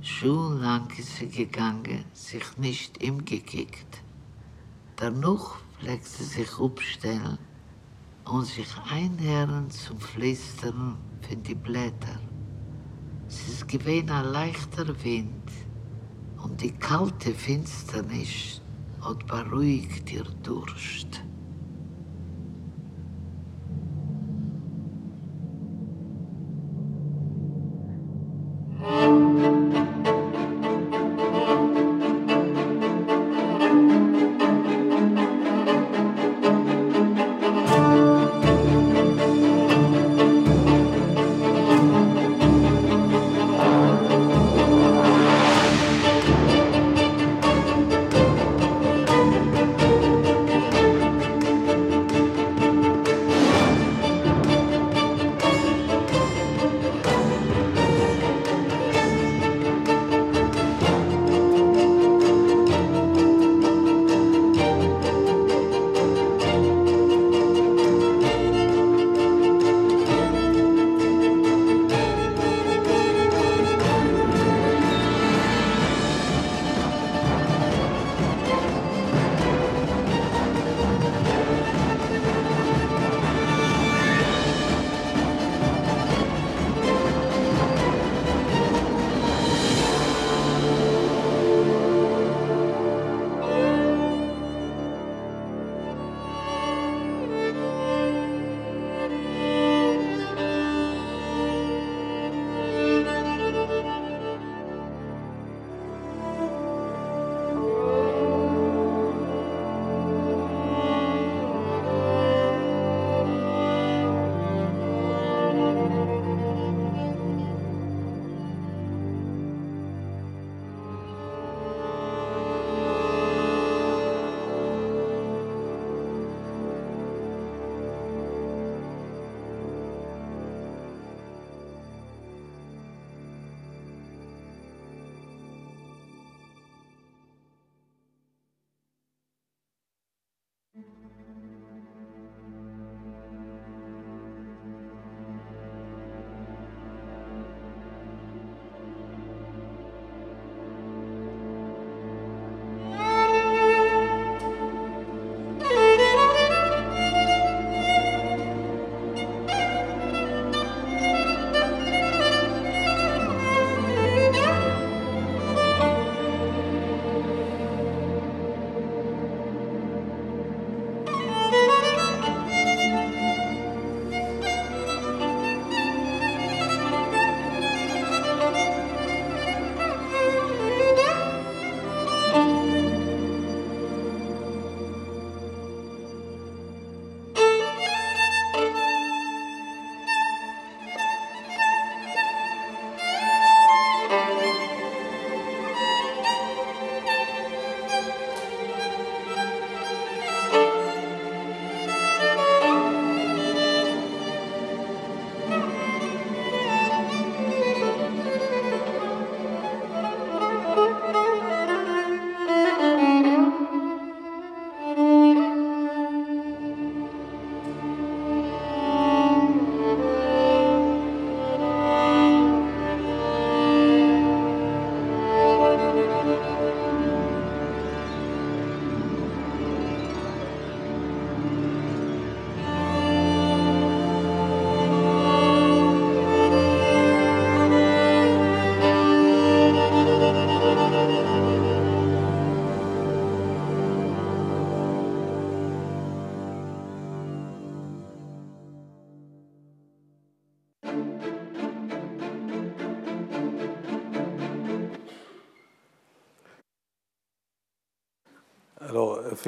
Speaker 8: Schuhlang ist sie gegangen, sich nicht ihm gekickt. Danach pflegt sie sich aufstellen und sich einhören zum Flüstern von die Blätter. Es ist gewesen ein leichter Wind und die kalte Finsternis hat beruhigt ihr Durst.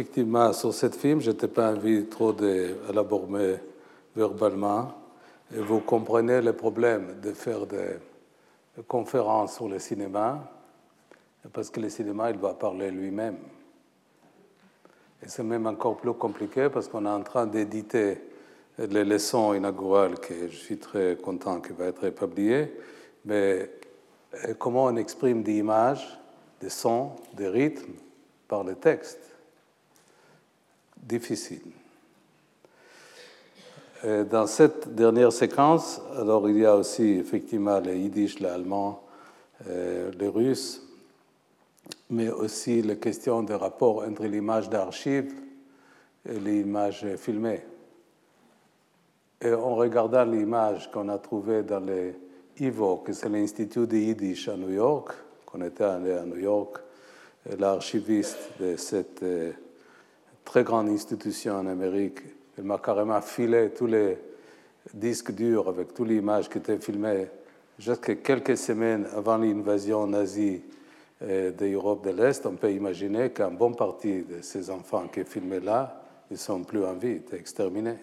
Speaker 2: Effectivement, sur ce film, je n'étais pas envie trop d'élaborer verbalement. Et vous comprenez le problème de faire des conférences sur le cinéma, parce que le cinéma, il va parler lui-même. Et c'est même encore plus compliqué parce qu'on est en train d'éditer les leçons inaugurales que je suis très content qu'il va être publié. Mais comment on exprime des images, des sons, des rythmes par le texte? Difficile. dans cette dernière séquence, alors il y a aussi effectivement le yiddish, l'allemand, euh, le russe, mais aussi la question des rapports entre l'image d'archives et l'image filmée. Et en regardant l'image qu'on a trouvée dans les IVO, que c'est l'Institut de Yiddish à New York, qu'on était allé à New York, l'archiviste de cette euh, très grande institution en Amérique, il m'a carrément filé tous les disques durs avec toutes les images qui étaient filmées jusqu'à quelques semaines avant l'invasion nazie euh, de l'Europe de l'Est, on peut imaginer qu'un bon partie de ces enfants qui filmés là, ils sont plus en vie, exterminés.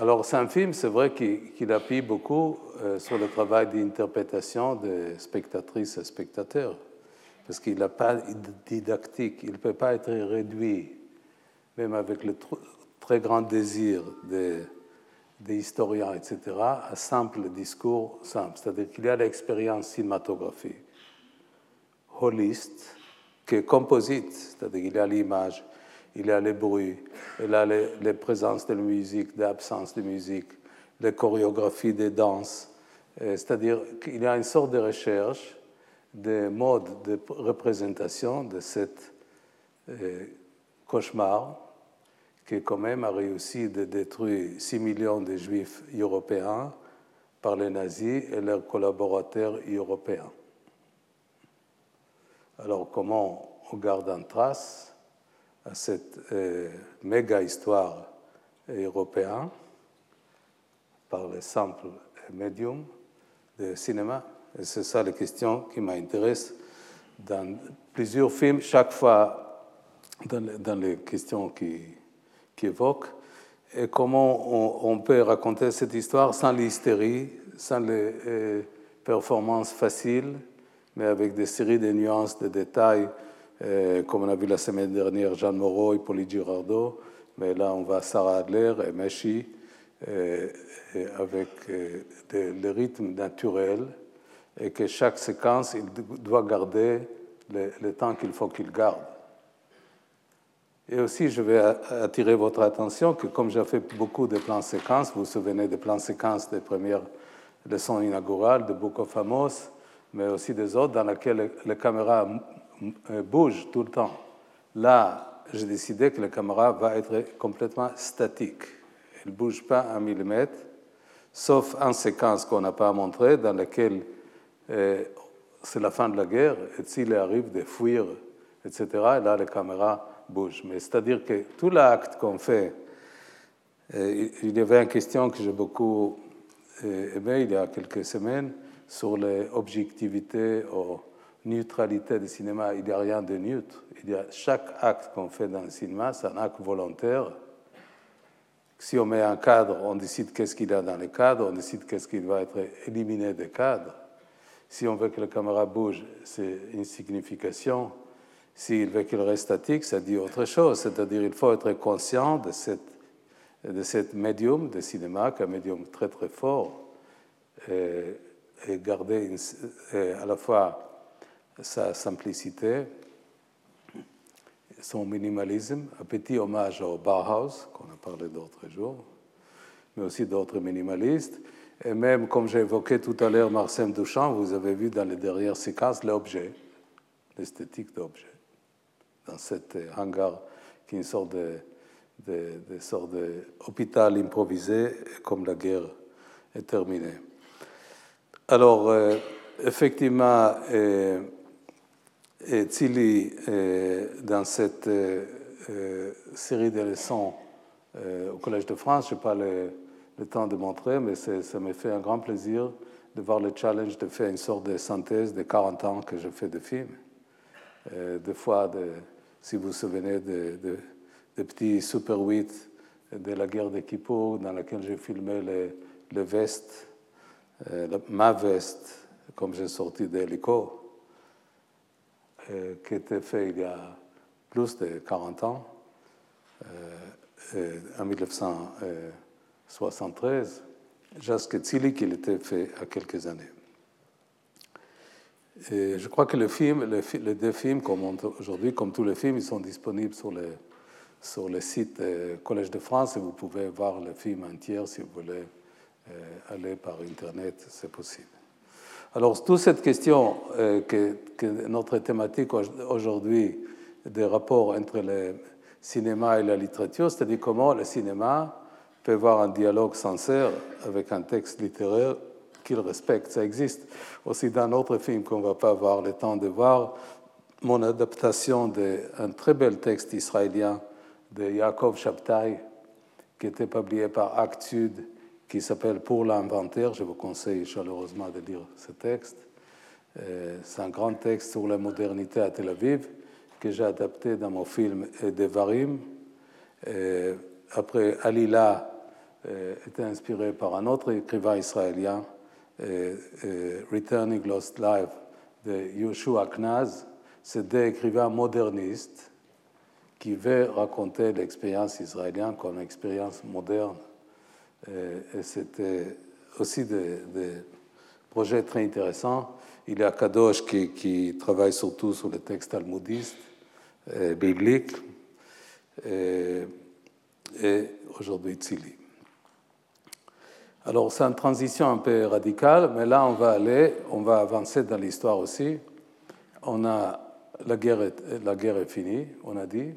Speaker 2: Alors, c'est un film, c'est vrai qu'il appuie beaucoup euh, sur le travail d'interprétation des spectatrices et spectateurs, parce qu'il n'a pas didactique, il ne peut pas être réduit, même avec le très grand désir des historiens, etc., à simple discours simple. C'est-à-dire qu'il y a l'expérience cinématographique holiste, qui est composite, c'est-à-dire qu'il y a l'image, il y a les bruits, il y a les, présences de la musique, l'absence de musique, les chorégraphies des danses. C'est-à-dire qu'il y a une sorte de recherche des modes de représentation de cette euh, cauchemar qui quand même a réussi de détruire 6 millions de juifs européens par les nazis et leurs collaborateurs européens. Alors comment on garde en trace à cette euh, méga histoire européenne par les simples médiums de cinéma? Et c'est ça la question qui m'intéresse dans plusieurs films, chaque fois dans les questions qui, qui évoque, et comment on, peut raconter cette histoire sans l'hystérie, sans les euh, performances faciles, mais avec des séries de nuances, de détails, euh, comme on a vu la semaine dernière Jeanne Moreau et Pauline Girardot, mais là on va Sarah Adler et Meshi, euh, avec le rythme naturel, et que chaque séquence, il doit garder le temps qu'il faut qu'il garde. Et aussi, je vais attirer votre attention que comme j'ai fait beaucoup de plans séquences, vous vous souvenez des plans séquences des premières leçons inaugurales de Book of mais aussi des autres dans lesquelles les caméras bougent tout le temps. Là, j'ai décidé que la caméra va être complètement statique. Elle ne bouge pas un millimètre, sauf en séquence qu'on n'a pas montré, dans laquelle euh, c'est la fin de la guerre, et s'il arrive de fuir, etc., et là, la caméra bouge. Mais c'est-à-dire que tout l'acte qu'on fait, il y avait une question que j'ai beaucoup euh, aimée il y a quelques semaines sur l'objectivité ou neutralité du cinéma. Il n'y a rien de neutre. Il y a chaque acte qu'on fait dans le cinéma, c'est un acte volontaire. Si on met un cadre, on décide qu'est-ce qu'il y a dans le cadre, on décide qu'est-ce qui va être éliminé des cadres. Si on veut que la caméra bouge, c'est une signification. S'il veut qu'il reste statique, ça dit autre chose. C'est-à-dire qu'il faut être conscient de cette, de cette médium de cinéma, qui est un médium très très fort, et, garder à la fois sa simplicité, son minimalisme, un petit hommage au Bauhaus, qu'on a parlé d'autres jours, mais aussi d'autres minimalistes. Et même, comme j'ai évoqué tout à l'heure Marcel Duchamp, vous avez vu dans les dernières séquences l'objet, l'esthétique d'objet dans cet hangar qui est une sorte de, d'hôpital improvisé, comme la guerre est terminée. Alors, euh, effectivement, euh, Tsili, euh, dans cette euh, série de leçons au Collège de France, je pas le, le, temps de montrer, mais ça me fait un grand plaisir de voir le challenge de faire une sorte de synthèse de 40 ans que je fais de films. Euh, des fois, de, si vous vous souvenez de, de, petits Super 8 de la guerre de Kippour, dans laquelle j'ai filmé les, les vestes, euh, ma veste, comme j'ai sorti de l'hélico, euh, qui était fait il y a plus de 40 ans, euh, euh, en 1973, jusqu'à Tzili, qu'il était fait à quelques années. Et je crois que le film, le fi- les deux films, comme aujourd'hui, comme tous les films, ils sont disponibles sur le, sur le site euh, Collège de France et vous pouvez voir le film entier si vous voulez euh, aller par Internet, c'est possible. Alors, toute cette question euh, que, notre thématique au- aujourd'hui des rapports entre le cinéma et la littérature, c'est-à-dire comment le cinéma peut avoir un dialogue sincère avec un texte littéraire qu'il respecte. Ça existe aussi dans d'autres films qu'on ne va pas avoir le temps de voir. Mon adaptation d'un très bel texte israélien de Yaakov Shabtai, qui était publié par Actes Sud, qui s'appelle Pour l'inventaire. Je vous conseille chaleureusement de lire ce texte. Euh, C'est un grand texte sur la modernité à Tel Aviv que j'ai adapté dans mon film Devarim. Euh, Après, Alila était inspiré par un autre écrivain israélien, euh, euh, Returning Lost Life de Yoshua Knaz. C'est des écrivains modernistes qui veulent raconter l'expérience israélienne comme une expérience moderne. Euh, Et c'était aussi des, projets très intéressants. Il y a Kadosh qui, travaille surtout sur les textes talmudistes, euh, bibliques, et, et aujourd'hui Tzili. Alors c'est une transition un peu radicale, mais là on va aller, on va avancer dans l'histoire aussi. On a la guerre, est, la guerre est finie, on a dit.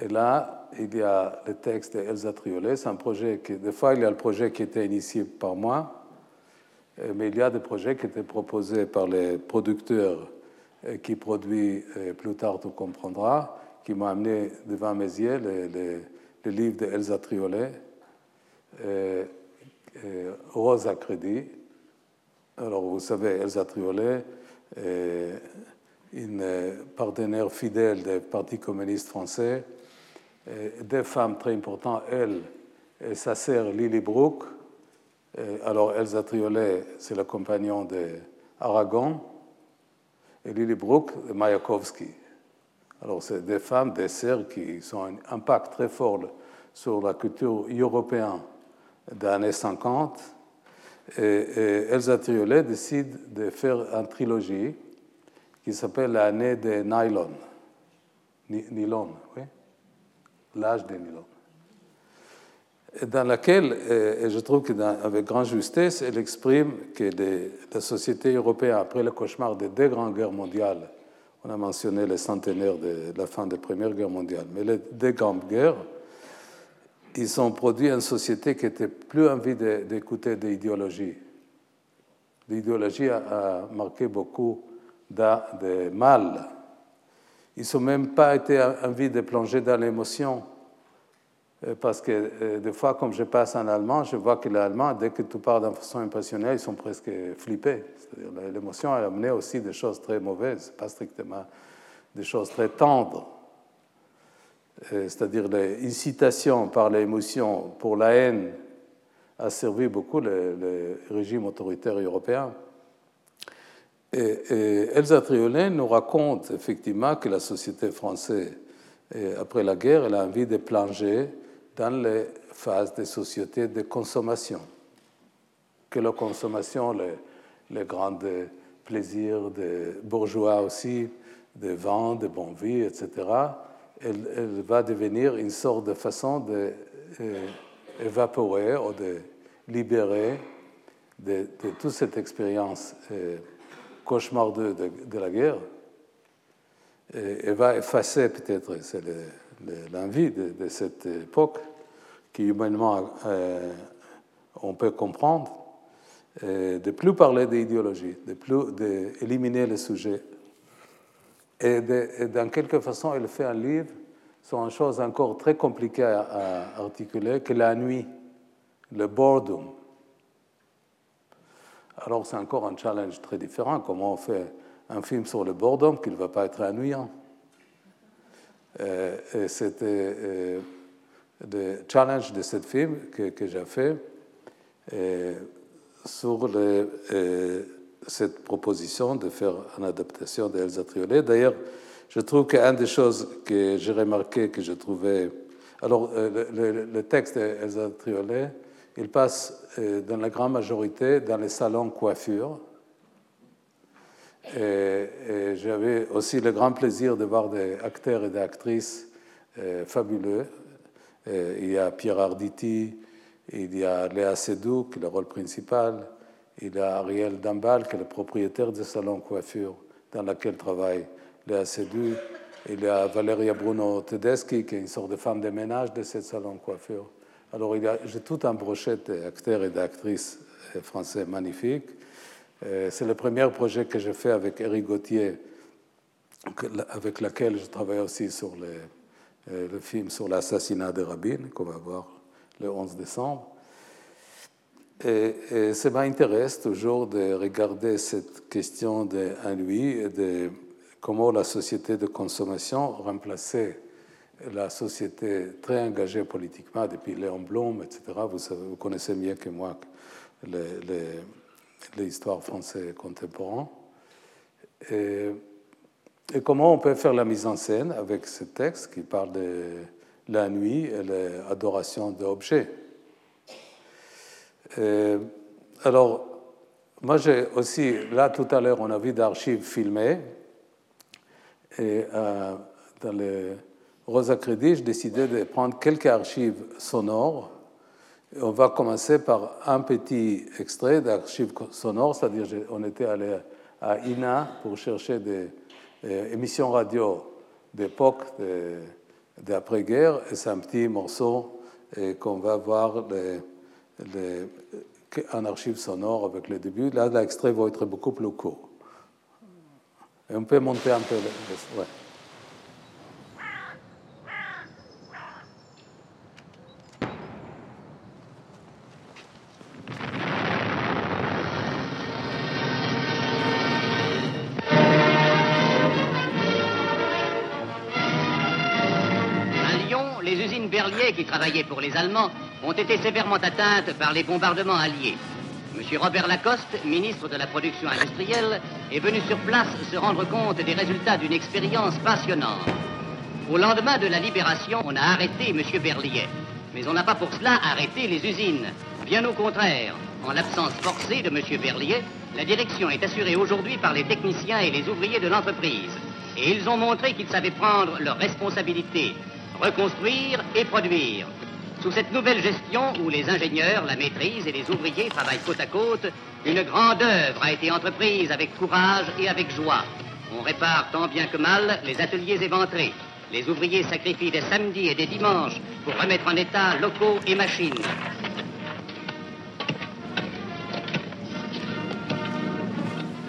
Speaker 2: Et là, il y a le texte d'Elsa Triolet. C'est un projet qui, des fois, il y a le projet qui était initié par moi, euh, mais il y a des projets qui étaient proposés par les producteurs euh, qui produisent, euh, plus tard tu comprendras, qui m'ont amené devant mes yeux le, le, livre d'Elsa Triolet, euh, euh, à crédit. Alors, vous savez, Elsa Triolet, euh, une partenaire fidèle du Parti communiste français, deux femmes très importantes, elle et sa sœur Lily Brooke. Alors, Elsa Triolet, c'est le compagnon d'Aragon, et Lily Brooke, de Mayakovsky. Alors, c'est des femmes, des sœurs qui ont un impact très fort sur la culture européenne des années 50. Et, et Elsa Triolet décide de faire une trilogie qui s'appelle L'année des nylon. Nylon, oui. L'âge des nylon. Dans laquelle, et je trouve qu'avec grande justesse, elle exprime que la société européenne, après le cauchemar des deux grandes guerres mondiales, on a mentionné le centenaire de la fin de la Première Guerre mondiale, mais les deux grandes guerres, ils ont produit une société qui était plus envie d'écouter des idéologies. L'idéologie a, marqué beaucoup de, mal. Ils n'ont même pas été envie de plonger dans l'émotion. Euh, Parce que euh, des fois, comme je passe en allemand, je vois que les Allemands, dès que tu parles d'une façon impassionnée, ils sont presque flippés. L'émotion a amené aussi des choses très mauvaises, pas strictement des choses très tendres. Euh, C'est-à-dire l'incitation par l'émotion pour la haine a servi beaucoup le, régime autoritaire européen. Et, Elsa Triolet nous raconte effectivement que la société française, après la guerre, elle a envie de plonger dans les phases des sociétés de consommation. Que la consommation, les, les grands plaisirs des bourgeois aussi, des vins, de bonne vie, etc., elle, va devenir une sorte de façon d'évaporer ou de libérer de, toute cette expérience euh, cauchemardeuse de, la guerre. Et, elle va effacer peut-être, l'envie de, cette époque qui humainement euh, on peut comprendre, euh, de plus parler d'idéologie, de plus d'éliminer le sujet. Et, et dans quelque façon, elle fait un livre sur une chose encore très compliquée à, à articuler, que la nuit, le boredom. Alors c'est encore un challenge très différent, comment on fait un film sur le boredom qui ne va pas être ennuyant? et c'était le challenge de ce film que, que j'ai fait sur cette proposition de faire une adaptation d'Elsa Triolet. D'ailleurs, je trouve qu'une des choses que j'ai remarqué, que je trouvais. Alors, le, le texte d'Elsa Triolet, il passe dans la grande majorité dans les salons coiffure. Et, j'avais aussi le grand plaisir de voir des acteurs et des actrices fabuleux. il y a Pierre Arditi, il y a Léa Sedou, qui est le rôle principal. Il y a Ariel Dambal, qui est le propriétaire du salon coiffure dans lequel travaille Léa Sedou. Il y a Valeria Bruno Tedeschi, qui est une sorte de femme de ménage de ce salon coiffure. Alors, j'ai tout un brochette d'acteurs et d'actrices français magnifiques. C'est le premier projet que j'ai fait avec Eric Gauthier, avec lequel je travaille aussi sur le, le film sur l'assassinat de Rabin, qu'on va voir le 11 décembre. Et, ça m'intéresse toujours de regarder cette question de lui et de comment la société de consommation remplaçait la société très engagée politiquement depuis Léon Blum, etc. Vous, vous connaissez mieux que moi l'histoire française contemporaine. Et, et, comment on peut faire la mise en scène avec ce texte qui parle de la nuit et l'adoration d'objets. Alors, moi j'ai aussi, là tout à l'heure, on a vu d'archives filmées, et euh, dans les Rosa Crédit, j'ai décidé de prendre quelques archives sonores. On va commencer par un petit extrait d'archives sonores, c'est-à-dire on était allé à INA pour chercher des euh, émissions radio d'époque, d'après-guerre, et c'est un petit morceau qu'on va voir les, les, en archive sonore avec le début. Là, l'extrait va être beaucoup plus court. Et on peut monter un peu. Le, ouais.
Speaker 9: qui travaillaient pour les Allemands ont été sévèrement atteintes par les bombardements alliés. M. Robert Lacoste, ministre de la Production industrielle, est venu sur place se rendre compte des résultats d'une expérience passionnante. Au lendemain de la libération, on a arrêté M. Berliet. Mais on n'a pas pour cela arrêté les usines. Bien au contraire, en l'absence forcée de M. Berliet, la direction est assurée aujourd'hui par les techniciens et les ouvriers de l'entreprise. Et ils ont montré qu'ils savaient prendre leurs responsabilités reconstruire et produire. Sous cette nouvelle gestion où les ingénieurs, la maîtrise et les ouvriers travaillent côte à côte, une grande œuvre a été entreprise avec courage et avec joie. On répare tant bien que mal les ateliers éventrés. Les ouvriers sacrifient des samedis et des dimanches pour remettre en état locaux et machines.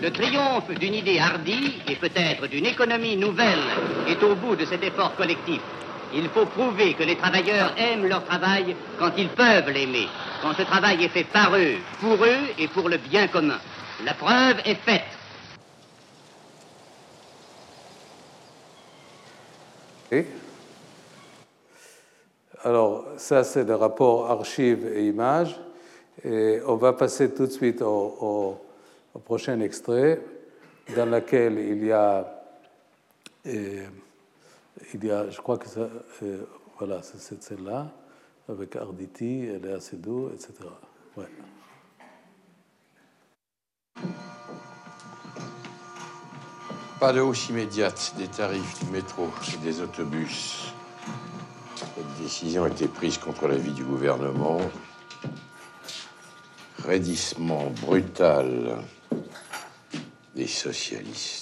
Speaker 9: Le triomphe d'une idée hardie et peut-être d'une économie nouvelle est au bout de cet effort collectif. Il faut prouver que les travailleurs aiment leur travail quand ils peuvent l'aimer, quand ce travail est fait par eux, pour eux et pour le bien commun. La preuve est faite.
Speaker 2: Alors, ça, c'est le rapport archives et images. Et on va passer tout de suite au, prochain extrait, dans lequel il y a. Euh, il y a, je crois que ça, euh, voilà, c'est scène-là, avec Arditi, elle est assez douce, etc.
Speaker 10: Pas de hausse immédiate des tarifs du métro et des autobus. Cette décision a été prise contre l'avis du gouvernement. Raidissement brutal des socialistes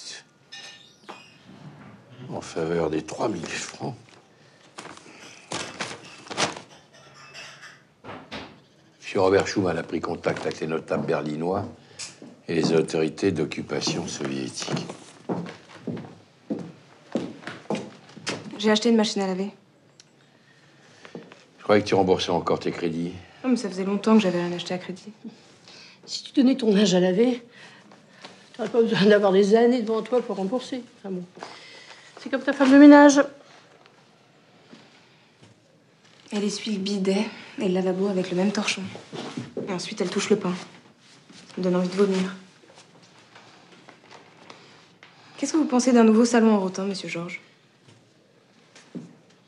Speaker 10: en faveur des 3000 francs. M. Robert Schumann a pris contact avec les notables berlinois et les autorités d'occupation soviétique.
Speaker 11: J'ai acheté une machine à laver.
Speaker 10: Je croyais que tu remboursais encore tes crédits.
Speaker 11: Non, mais ça faisait longtemps que j'avais rien acheté à crédit.
Speaker 3: Si tu donnais ton linge à laver, T'as pas besoin d'avoir des années devant toi pour rembourser. Enfin bon. C'est comme ta femme de ménage.
Speaker 11: Elle essuie le bidet et le lavabo avec le même torchon. Et ensuite, elle touche le pain. Ça me donne envie de vomir. Qu'est-ce que vous pensez d'un nouveau salon en rotin, monsieur Georges?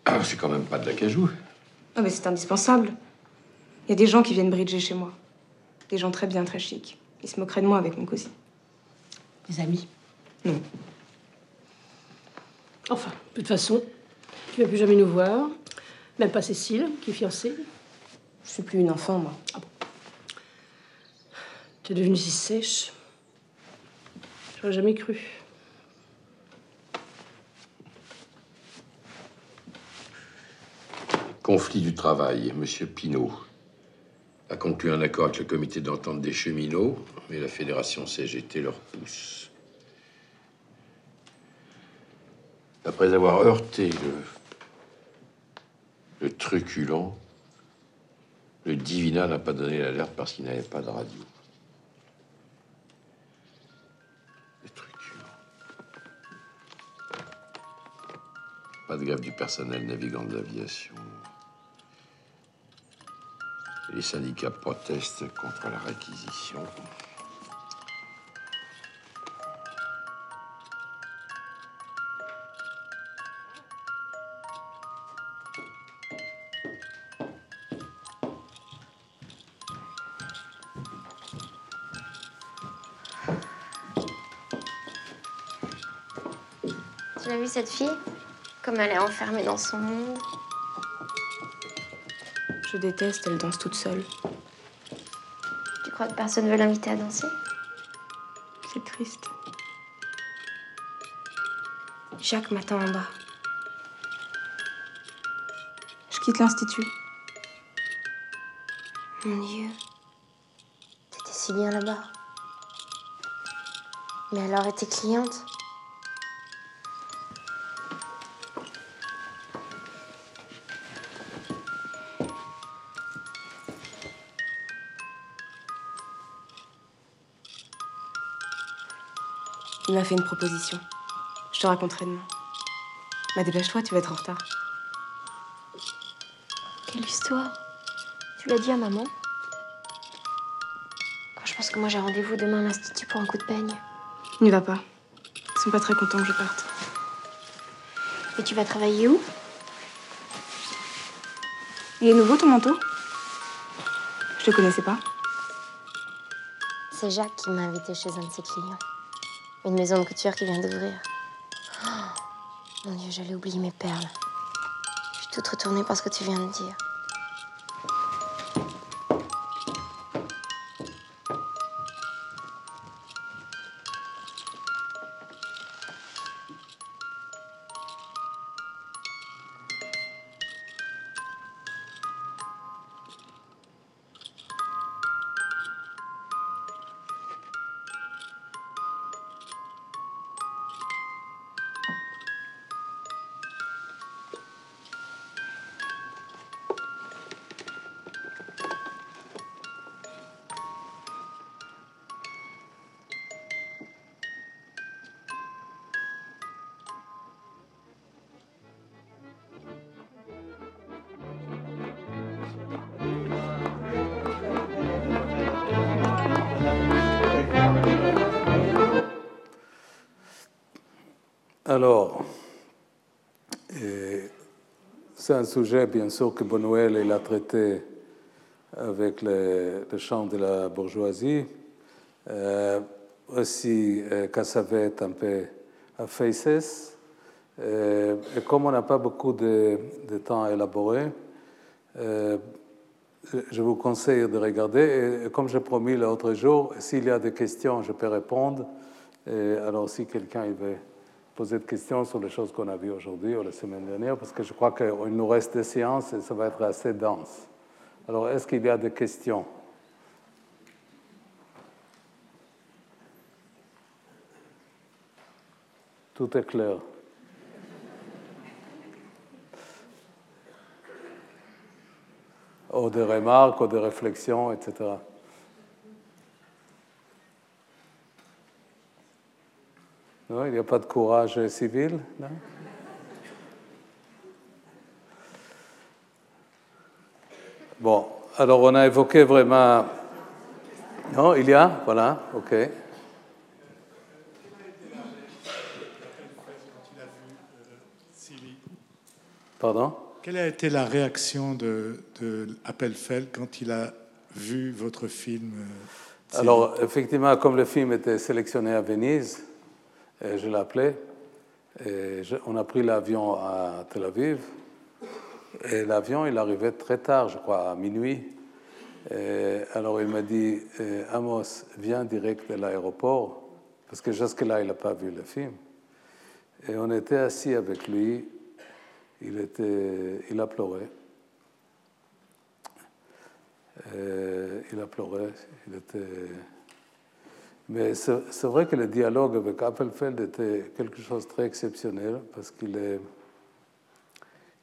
Speaker 10: Ah, c'est quand même pas de la cajou.
Speaker 11: Ah, mais c'est indispensable. Il y a des gens qui viennent bridger chez moi. Des gens très bien, très chics. Ils se moqueraient de moi avec mon cosy.
Speaker 3: Des amis?
Speaker 11: Non.
Speaker 3: Enfin, de toute façon, tu vas plus jamais nous voir. Même pas Cécile, qui est fiancée.
Speaker 11: Je suis plus une enfant, moi.
Speaker 3: Ah bon Tu es devenue si sèche. J'aurais jamais cru.
Speaker 10: Conflit du travail. Monsieur Pinault a conclu un accord avec le comité d'entente des cheminots, mais la fédération CGT leur pousse. Après avoir heurté le, le truculent, le divina n'a pas donné l'alerte parce qu'il n'avait pas de radio. Le truculent. Pas de grève du personnel navigant de l'aviation. Les syndicats protestent contre la réquisition.
Speaker 12: Cette fille Comme elle est enfermée dans son monde.
Speaker 11: Je déteste, elle danse toute seule.
Speaker 12: Tu crois que personne veut l'inviter à danser?
Speaker 11: C'est triste. Jacques m'attend en bas. Je quitte l'institut.
Speaker 12: Mon Dieu. T'étais si bien là-bas. Mais alors, et tes clientes
Speaker 11: Il m'a fait une proposition. Je te raconterai demain. Bah dépêche-toi, tu vas être en retard.
Speaker 12: Quelle histoire Tu l'as dit à maman Oh, Je pense que moi j'ai rendez-vous demain à l'institut pour un coup de peigne.
Speaker 11: N'y va pas. Ils sont pas très contents que je parte.
Speaker 12: Et tu vas travailler où?
Speaker 11: Il est nouveau ton manteau? Je le connaissais pas.
Speaker 12: C'est Jacques qui m'a invité chez un de ses clients. Une maison de couture qui vient d'ouvrir. Oh, mon Dieu, j'allais oublier mes perles. Je suis toute retournée par ce que tu viens de dire.
Speaker 2: Alors, c'est un sujet, bien sûr, que Bonouel il a traité avec le, le chant de la bourgeoisie. Euh, aussi, euh, Cassavet un peu à Faces. Euh, et comme on n'a pas beaucoup de, temps à élaborer, euh, je vous conseille de regarder. Et comme j'ai promis l'autre jour, s'il y a des questions, je peux répondre. Alors, si quelqu'un veut poser des questions sur les choses qu'on a vues aujourd'hui ou la semaine dernière, parce que je crois qu'il nous reste des séances et ça va être assez dense. Alors, est-ce qu'il y a des questions? Tout est clair. Ou des remarques, ou des réflexions, etc. Non, il n'y a pas de courage civil non? Bon, alors on a évoqué vraiment. Non, il y a Voilà, ok. Pardon?
Speaker 13: Quelle a été la réaction de, de Appelfeld quand il a vu votre film euh,
Speaker 2: Alors, effectivement, comme le film était sélectionné à Venise, je l'ai appelé. On a pris l'avion à Tel Aviv. L'avion, il arrivait très tard, je crois, à minuit. alors il m'a dit eh, Amos, viens direct de l'aéroport, parce que jusque-là, il n'a pas vu le film. Et on était assis avec lui. Il, était, il a pleuré. il a pleuré. Il était. Mais c'est vrai que le dialogue avec Appelfeld était quelque chose de très exceptionnel parce qu'il est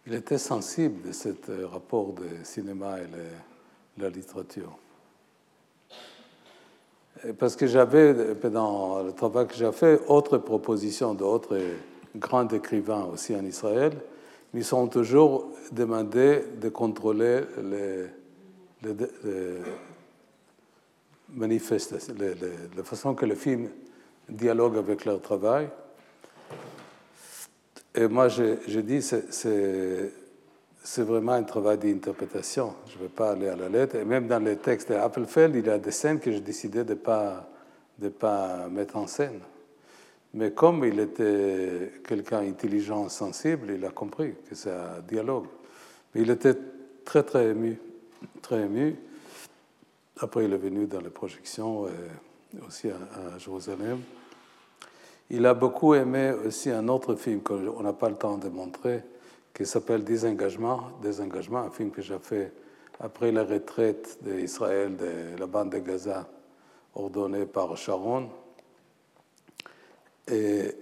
Speaker 2: il était sensible de ce euh, rapport de cinéma et la littérature. Parce que j'avais, dans le travail que j'ai fait, autres propositions d'autres grands écrivains aussi en Israël, ils sont toujours demandés de contrôler les, manifestations, la façon que le film dialogue avec leur travail. Et moi, je, dis, c'est vraiment un travail d'interprétation. Je ne vais pas aller à la lettre. Et même dans les textes d'Appelfeld, il y a des scènes que je décidais de ne pas, de pas mettre en scène. Mais comme il était quelqu'un intelligent, sensible, il a compris que c'est un dialogue. Mais il était très, très ému. Très ému. Après, il est venu dans les projections, et aussi à Jérusalem. Il a beaucoup aimé aussi un autre film qu'on n'a pas le temps de montrer, qui s'appelle Désengagement. Désengagement, un film que j'ai fait après la retraite d'Israël de la bande de Gaza, ordonnée par Sharon. Et,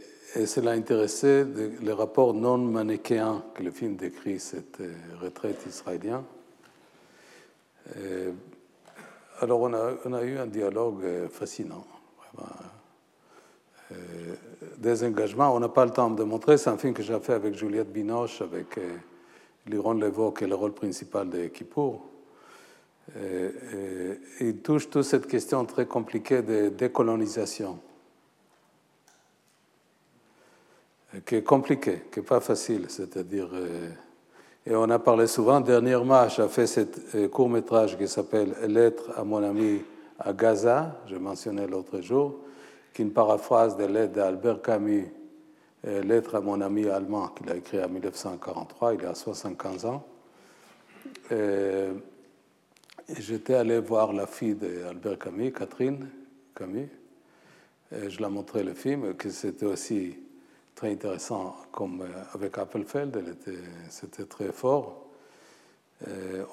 Speaker 2: cela a intéressé le rapport non manichéen que le film décrit, cette euh, retraite israélienne. Alors on a, eu un dialogue euh, fascinant, vraiment euh, des engagements. On n'a pas le temps de montrer. C'est un film que j'ai fait avec Juliette Binoche, avec euh, Liron Leveau, qui est le rôle principal de Kippour. Il touche toute cette question très compliquée de décolonisation, qui est compliquée, qui n'est pas facile. C'est-à-dire, et on a parlé souvent. Dernièrement, j'ai fait ce court métrage qui s'appelle Lettre à mon ami à Gaza, je mentionnais l'autre jour qui est une paraphrase de lettre d'Albert Camus, euh, Lettre à mon ami allemand, qu'il a écrit en 1943, il a 75 ans. Euh, j'étais allé voir la fille d'Albert Camus, Catherine Camus. Et je ai montré le film, que c'était aussi très intéressant comme euh, avec Appelfeld, c'était très fort.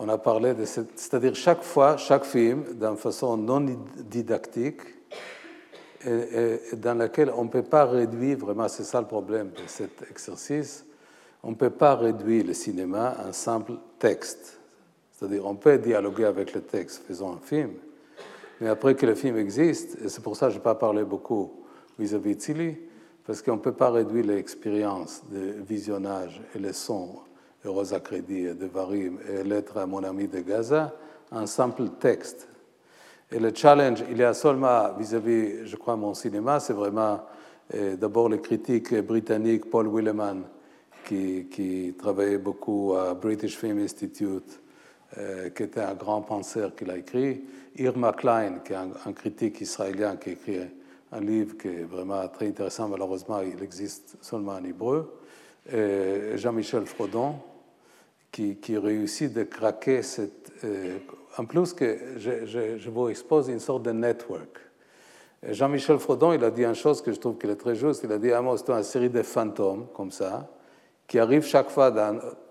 Speaker 2: on a parlé de c'est-à-dire chaque fois, chaque film, d'une façon non didactique, dans laquelle on ne peut pas réduire, vraiment c'est ça le problème de cet exercice, on ne peut pas réduire le cinéma à un simple texte. C'est-à-dire on peut dialoguer avec le texte, faisant un film, mais après que le film existe, et c'est pour ça que je n'ai pas parlé beaucoup vis-à-vis de Silly, parce qu'on ne peut pas réduire l'expérience de visionnage et les sons, Rosa Crédit de Varim et Lettre à mon ami de Gaza, à un simple texte. Et le challenge, il y a seulement vis-à-vis, je crois, mon cinéma, c'est vraiment euh, d'abord le critique britannique Paul Willeman, qui, qui, travaillait beaucoup à British Film Institute, euh, qui était un grand penseur qu'il a écrit. Irma Klein, qui est un, critique israélien qui écrit un livre qui est vraiment très intéressant. Malheureusement, il existe seulement en hébreu. Jean-Michel Frodon, qui, réussit de craquer cette euh, en plus que je, vous expose une sorte de network. Jean-Michel Frodon, il a dit une chose que je trouve qu'il est très juste. Il a dit, Amos, c'est une série de fantômes comme ça, qui arrivent chaque fois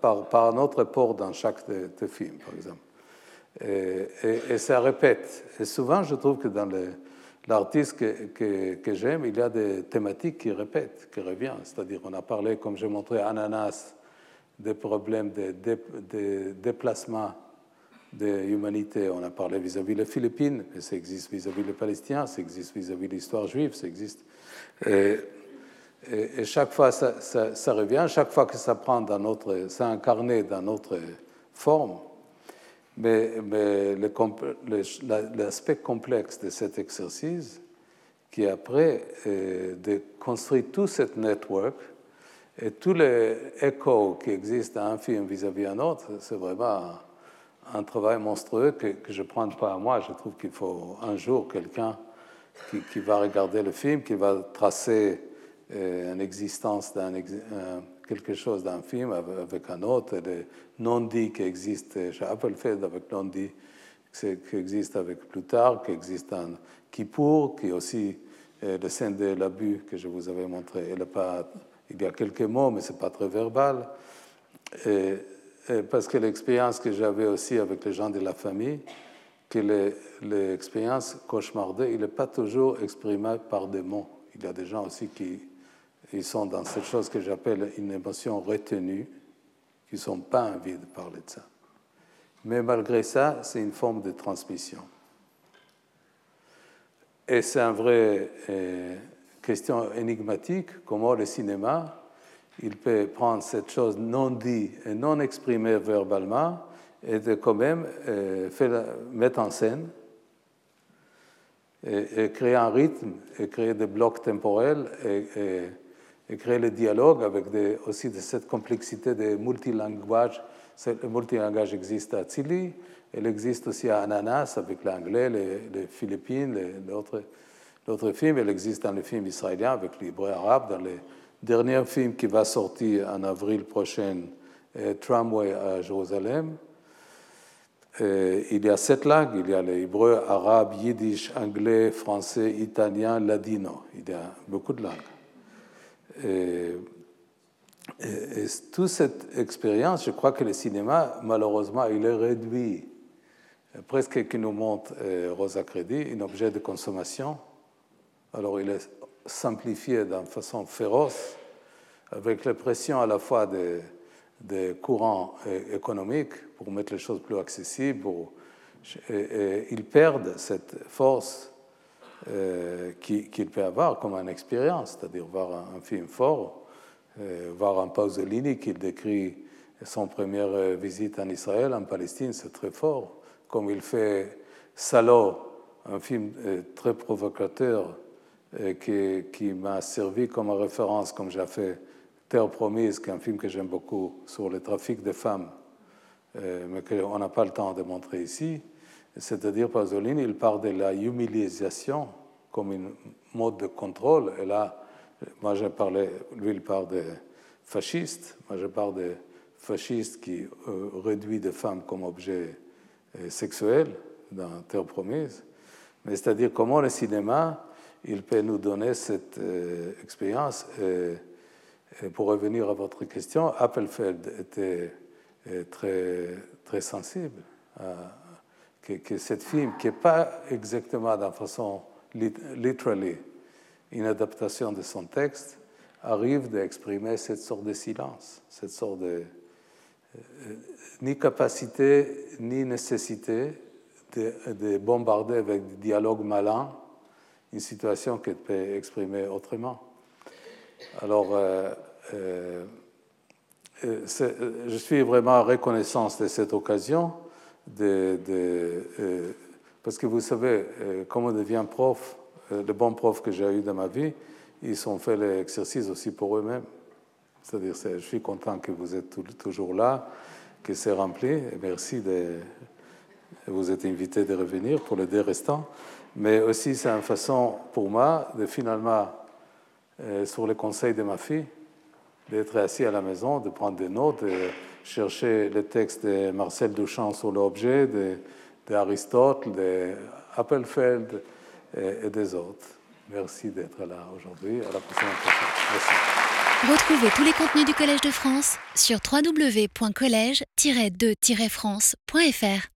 Speaker 2: par, un autre port dans chaque de, de film, par exemple. Et, ça répète. Et souvent, je trouve que dans l'artiste que, j'aime, il y a des thématiques qui répètent, qui reviennent. C'est-à-dire, on a parlé, comme j'ai montré, Ananas, des problèmes de, déplacement de l'humanité. On a parlé vis-à-vis des Philippines, mais ça existe vis-à-vis des Palestiniens, ça existe vis-à-vis de l'histoire juive, ça existe. Et, chaque fois, ça, ça, revient, chaque fois que ça prend dans notre, c'est incarné dans notre forme. Mais, l'aspect complexe de cet exercice, qui après euh, de construire tout ce network et tous les échos qui existent dans un film vis-à-vis d'un autre, c'est vraiment un travail monstrueux que, je ne prends pas à moi. Je trouve qu'il faut un jour quelqu'un qui, qui, va regarder le film, qui va tracer euh, une existence d'un quelque chose d'un film avec un autre, des non-dits qui existent chez Applefield avec non-dits qui existent avec plus tard, qui existent en Kippour, qui aussi le scène de l'abus que je vous avais montré. Il, pas, il y a quelques mots, mais ce n'est pas très verbal. Parce que l'expérience que j'avais aussi avec les gens de la famille, que l'expérience cauchemardée, il n'est pas toujours exprimé par des mots. Il y a des gens aussi qui ils sont dans cette chose que j'appelle une émotion retenue, qui ne sont pas envie de parler de ça. Mais malgré ça, c'est une forme de transmission. Et c'est une vraie euh, question énigmatique, comment le cinéma, il peut prendre cette chose non dite et non exprimée verbalement et de quand même euh, mettre en scène et, créer un rythme et créer des blocs temporels et créer le dialogue avec aussi cette complexité de multilanguage. Le multilangage existe à Chili, elle existe aussi à Ananas avec l'anglais, les, Philippines, l'autre film, elle existe dans le film israélien avec l'hébreu arabe, dans le dernier film qui va sortir en avril prochain, Tramway à Jérusalem. il y a sept langues, il y a l'hébreu, arabe, yiddish, anglais, français, italien, ladino. Il y a beaucoup de langues. Et, toute cette expérience, je crois que le cinéma, malheureusement, il est réduit, presque qui nous montre euh, Rosa Crédit, un objet de consommation. Alors il est simplifié d'une façon féroce, avec la pression à la fois des, courants euh, économiques pour mettre les choses plus accessibles. et ils perdent cette force qu'il peut avoir comme une expérience, c'est-à-dire voir un, film fort, euh, voir un Pausellini qui décrit son première euh, visite en Israël, en Palestine, c'est très fort, comme il fait Salo, un film très provocateur qui, qui m'a servi comme référence, comme j'ai fait Terre promise, qui est un film que j'aime beaucoup sur le trafic des femmes, mais qu'on n'a pas le temps de montrer ici. C'est-à-dire, Pasolini, il parle de la humiliation comme un mode de contrôle. Et là, moi, je parlais, lui, il parle de fascistes. Moi, je parle de fascistes qui euh, réduisent des femmes comme objet euh, sexuel dans Terre promise. Mais c'est-à-dire comment le cinéma, il peut nous donner cette euh, expérience. Et, pour revenir à votre question, Appelfeld était très, très sensible à, que, que cette film, qui n'est pas exactement de façon literally une adaptation de son texte, arrive d'exprimer cette sorte de silence, cette sorte de euh, ni capacité ni nécessité de, bombarder avec des dialogues malins une situation qu'elle peut exprimer autrement. Alors, euh, euh, je suis vraiment reconnaissant de cette occasion euh, parce que vous savez, euh, comme on devient prof, euh, les bons profs que j'ai eu dans ma vie, ils ont fait l'exercice aussi pour eux-mêmes. C'est-à-dire, je suis content que vous êtes toujours là, que c'est rempli, et merci de vous êtes invité de revenir pour les deux restants. Mais aussi, c'est une façon pour moi de finalement, sur le conseil de ma fille, d'être assis à la maison, de prendre des notes, chercher le texte de Marcel Duchamp sur l'objet, d'Aristote, de, Appelfeld et, des autres. Merci d'être là aujourd'hui. À la prochaine. Merci.
Speaker 1: Retrouvez tous les contenus du Collège de France sur www.colège-2-france.fr.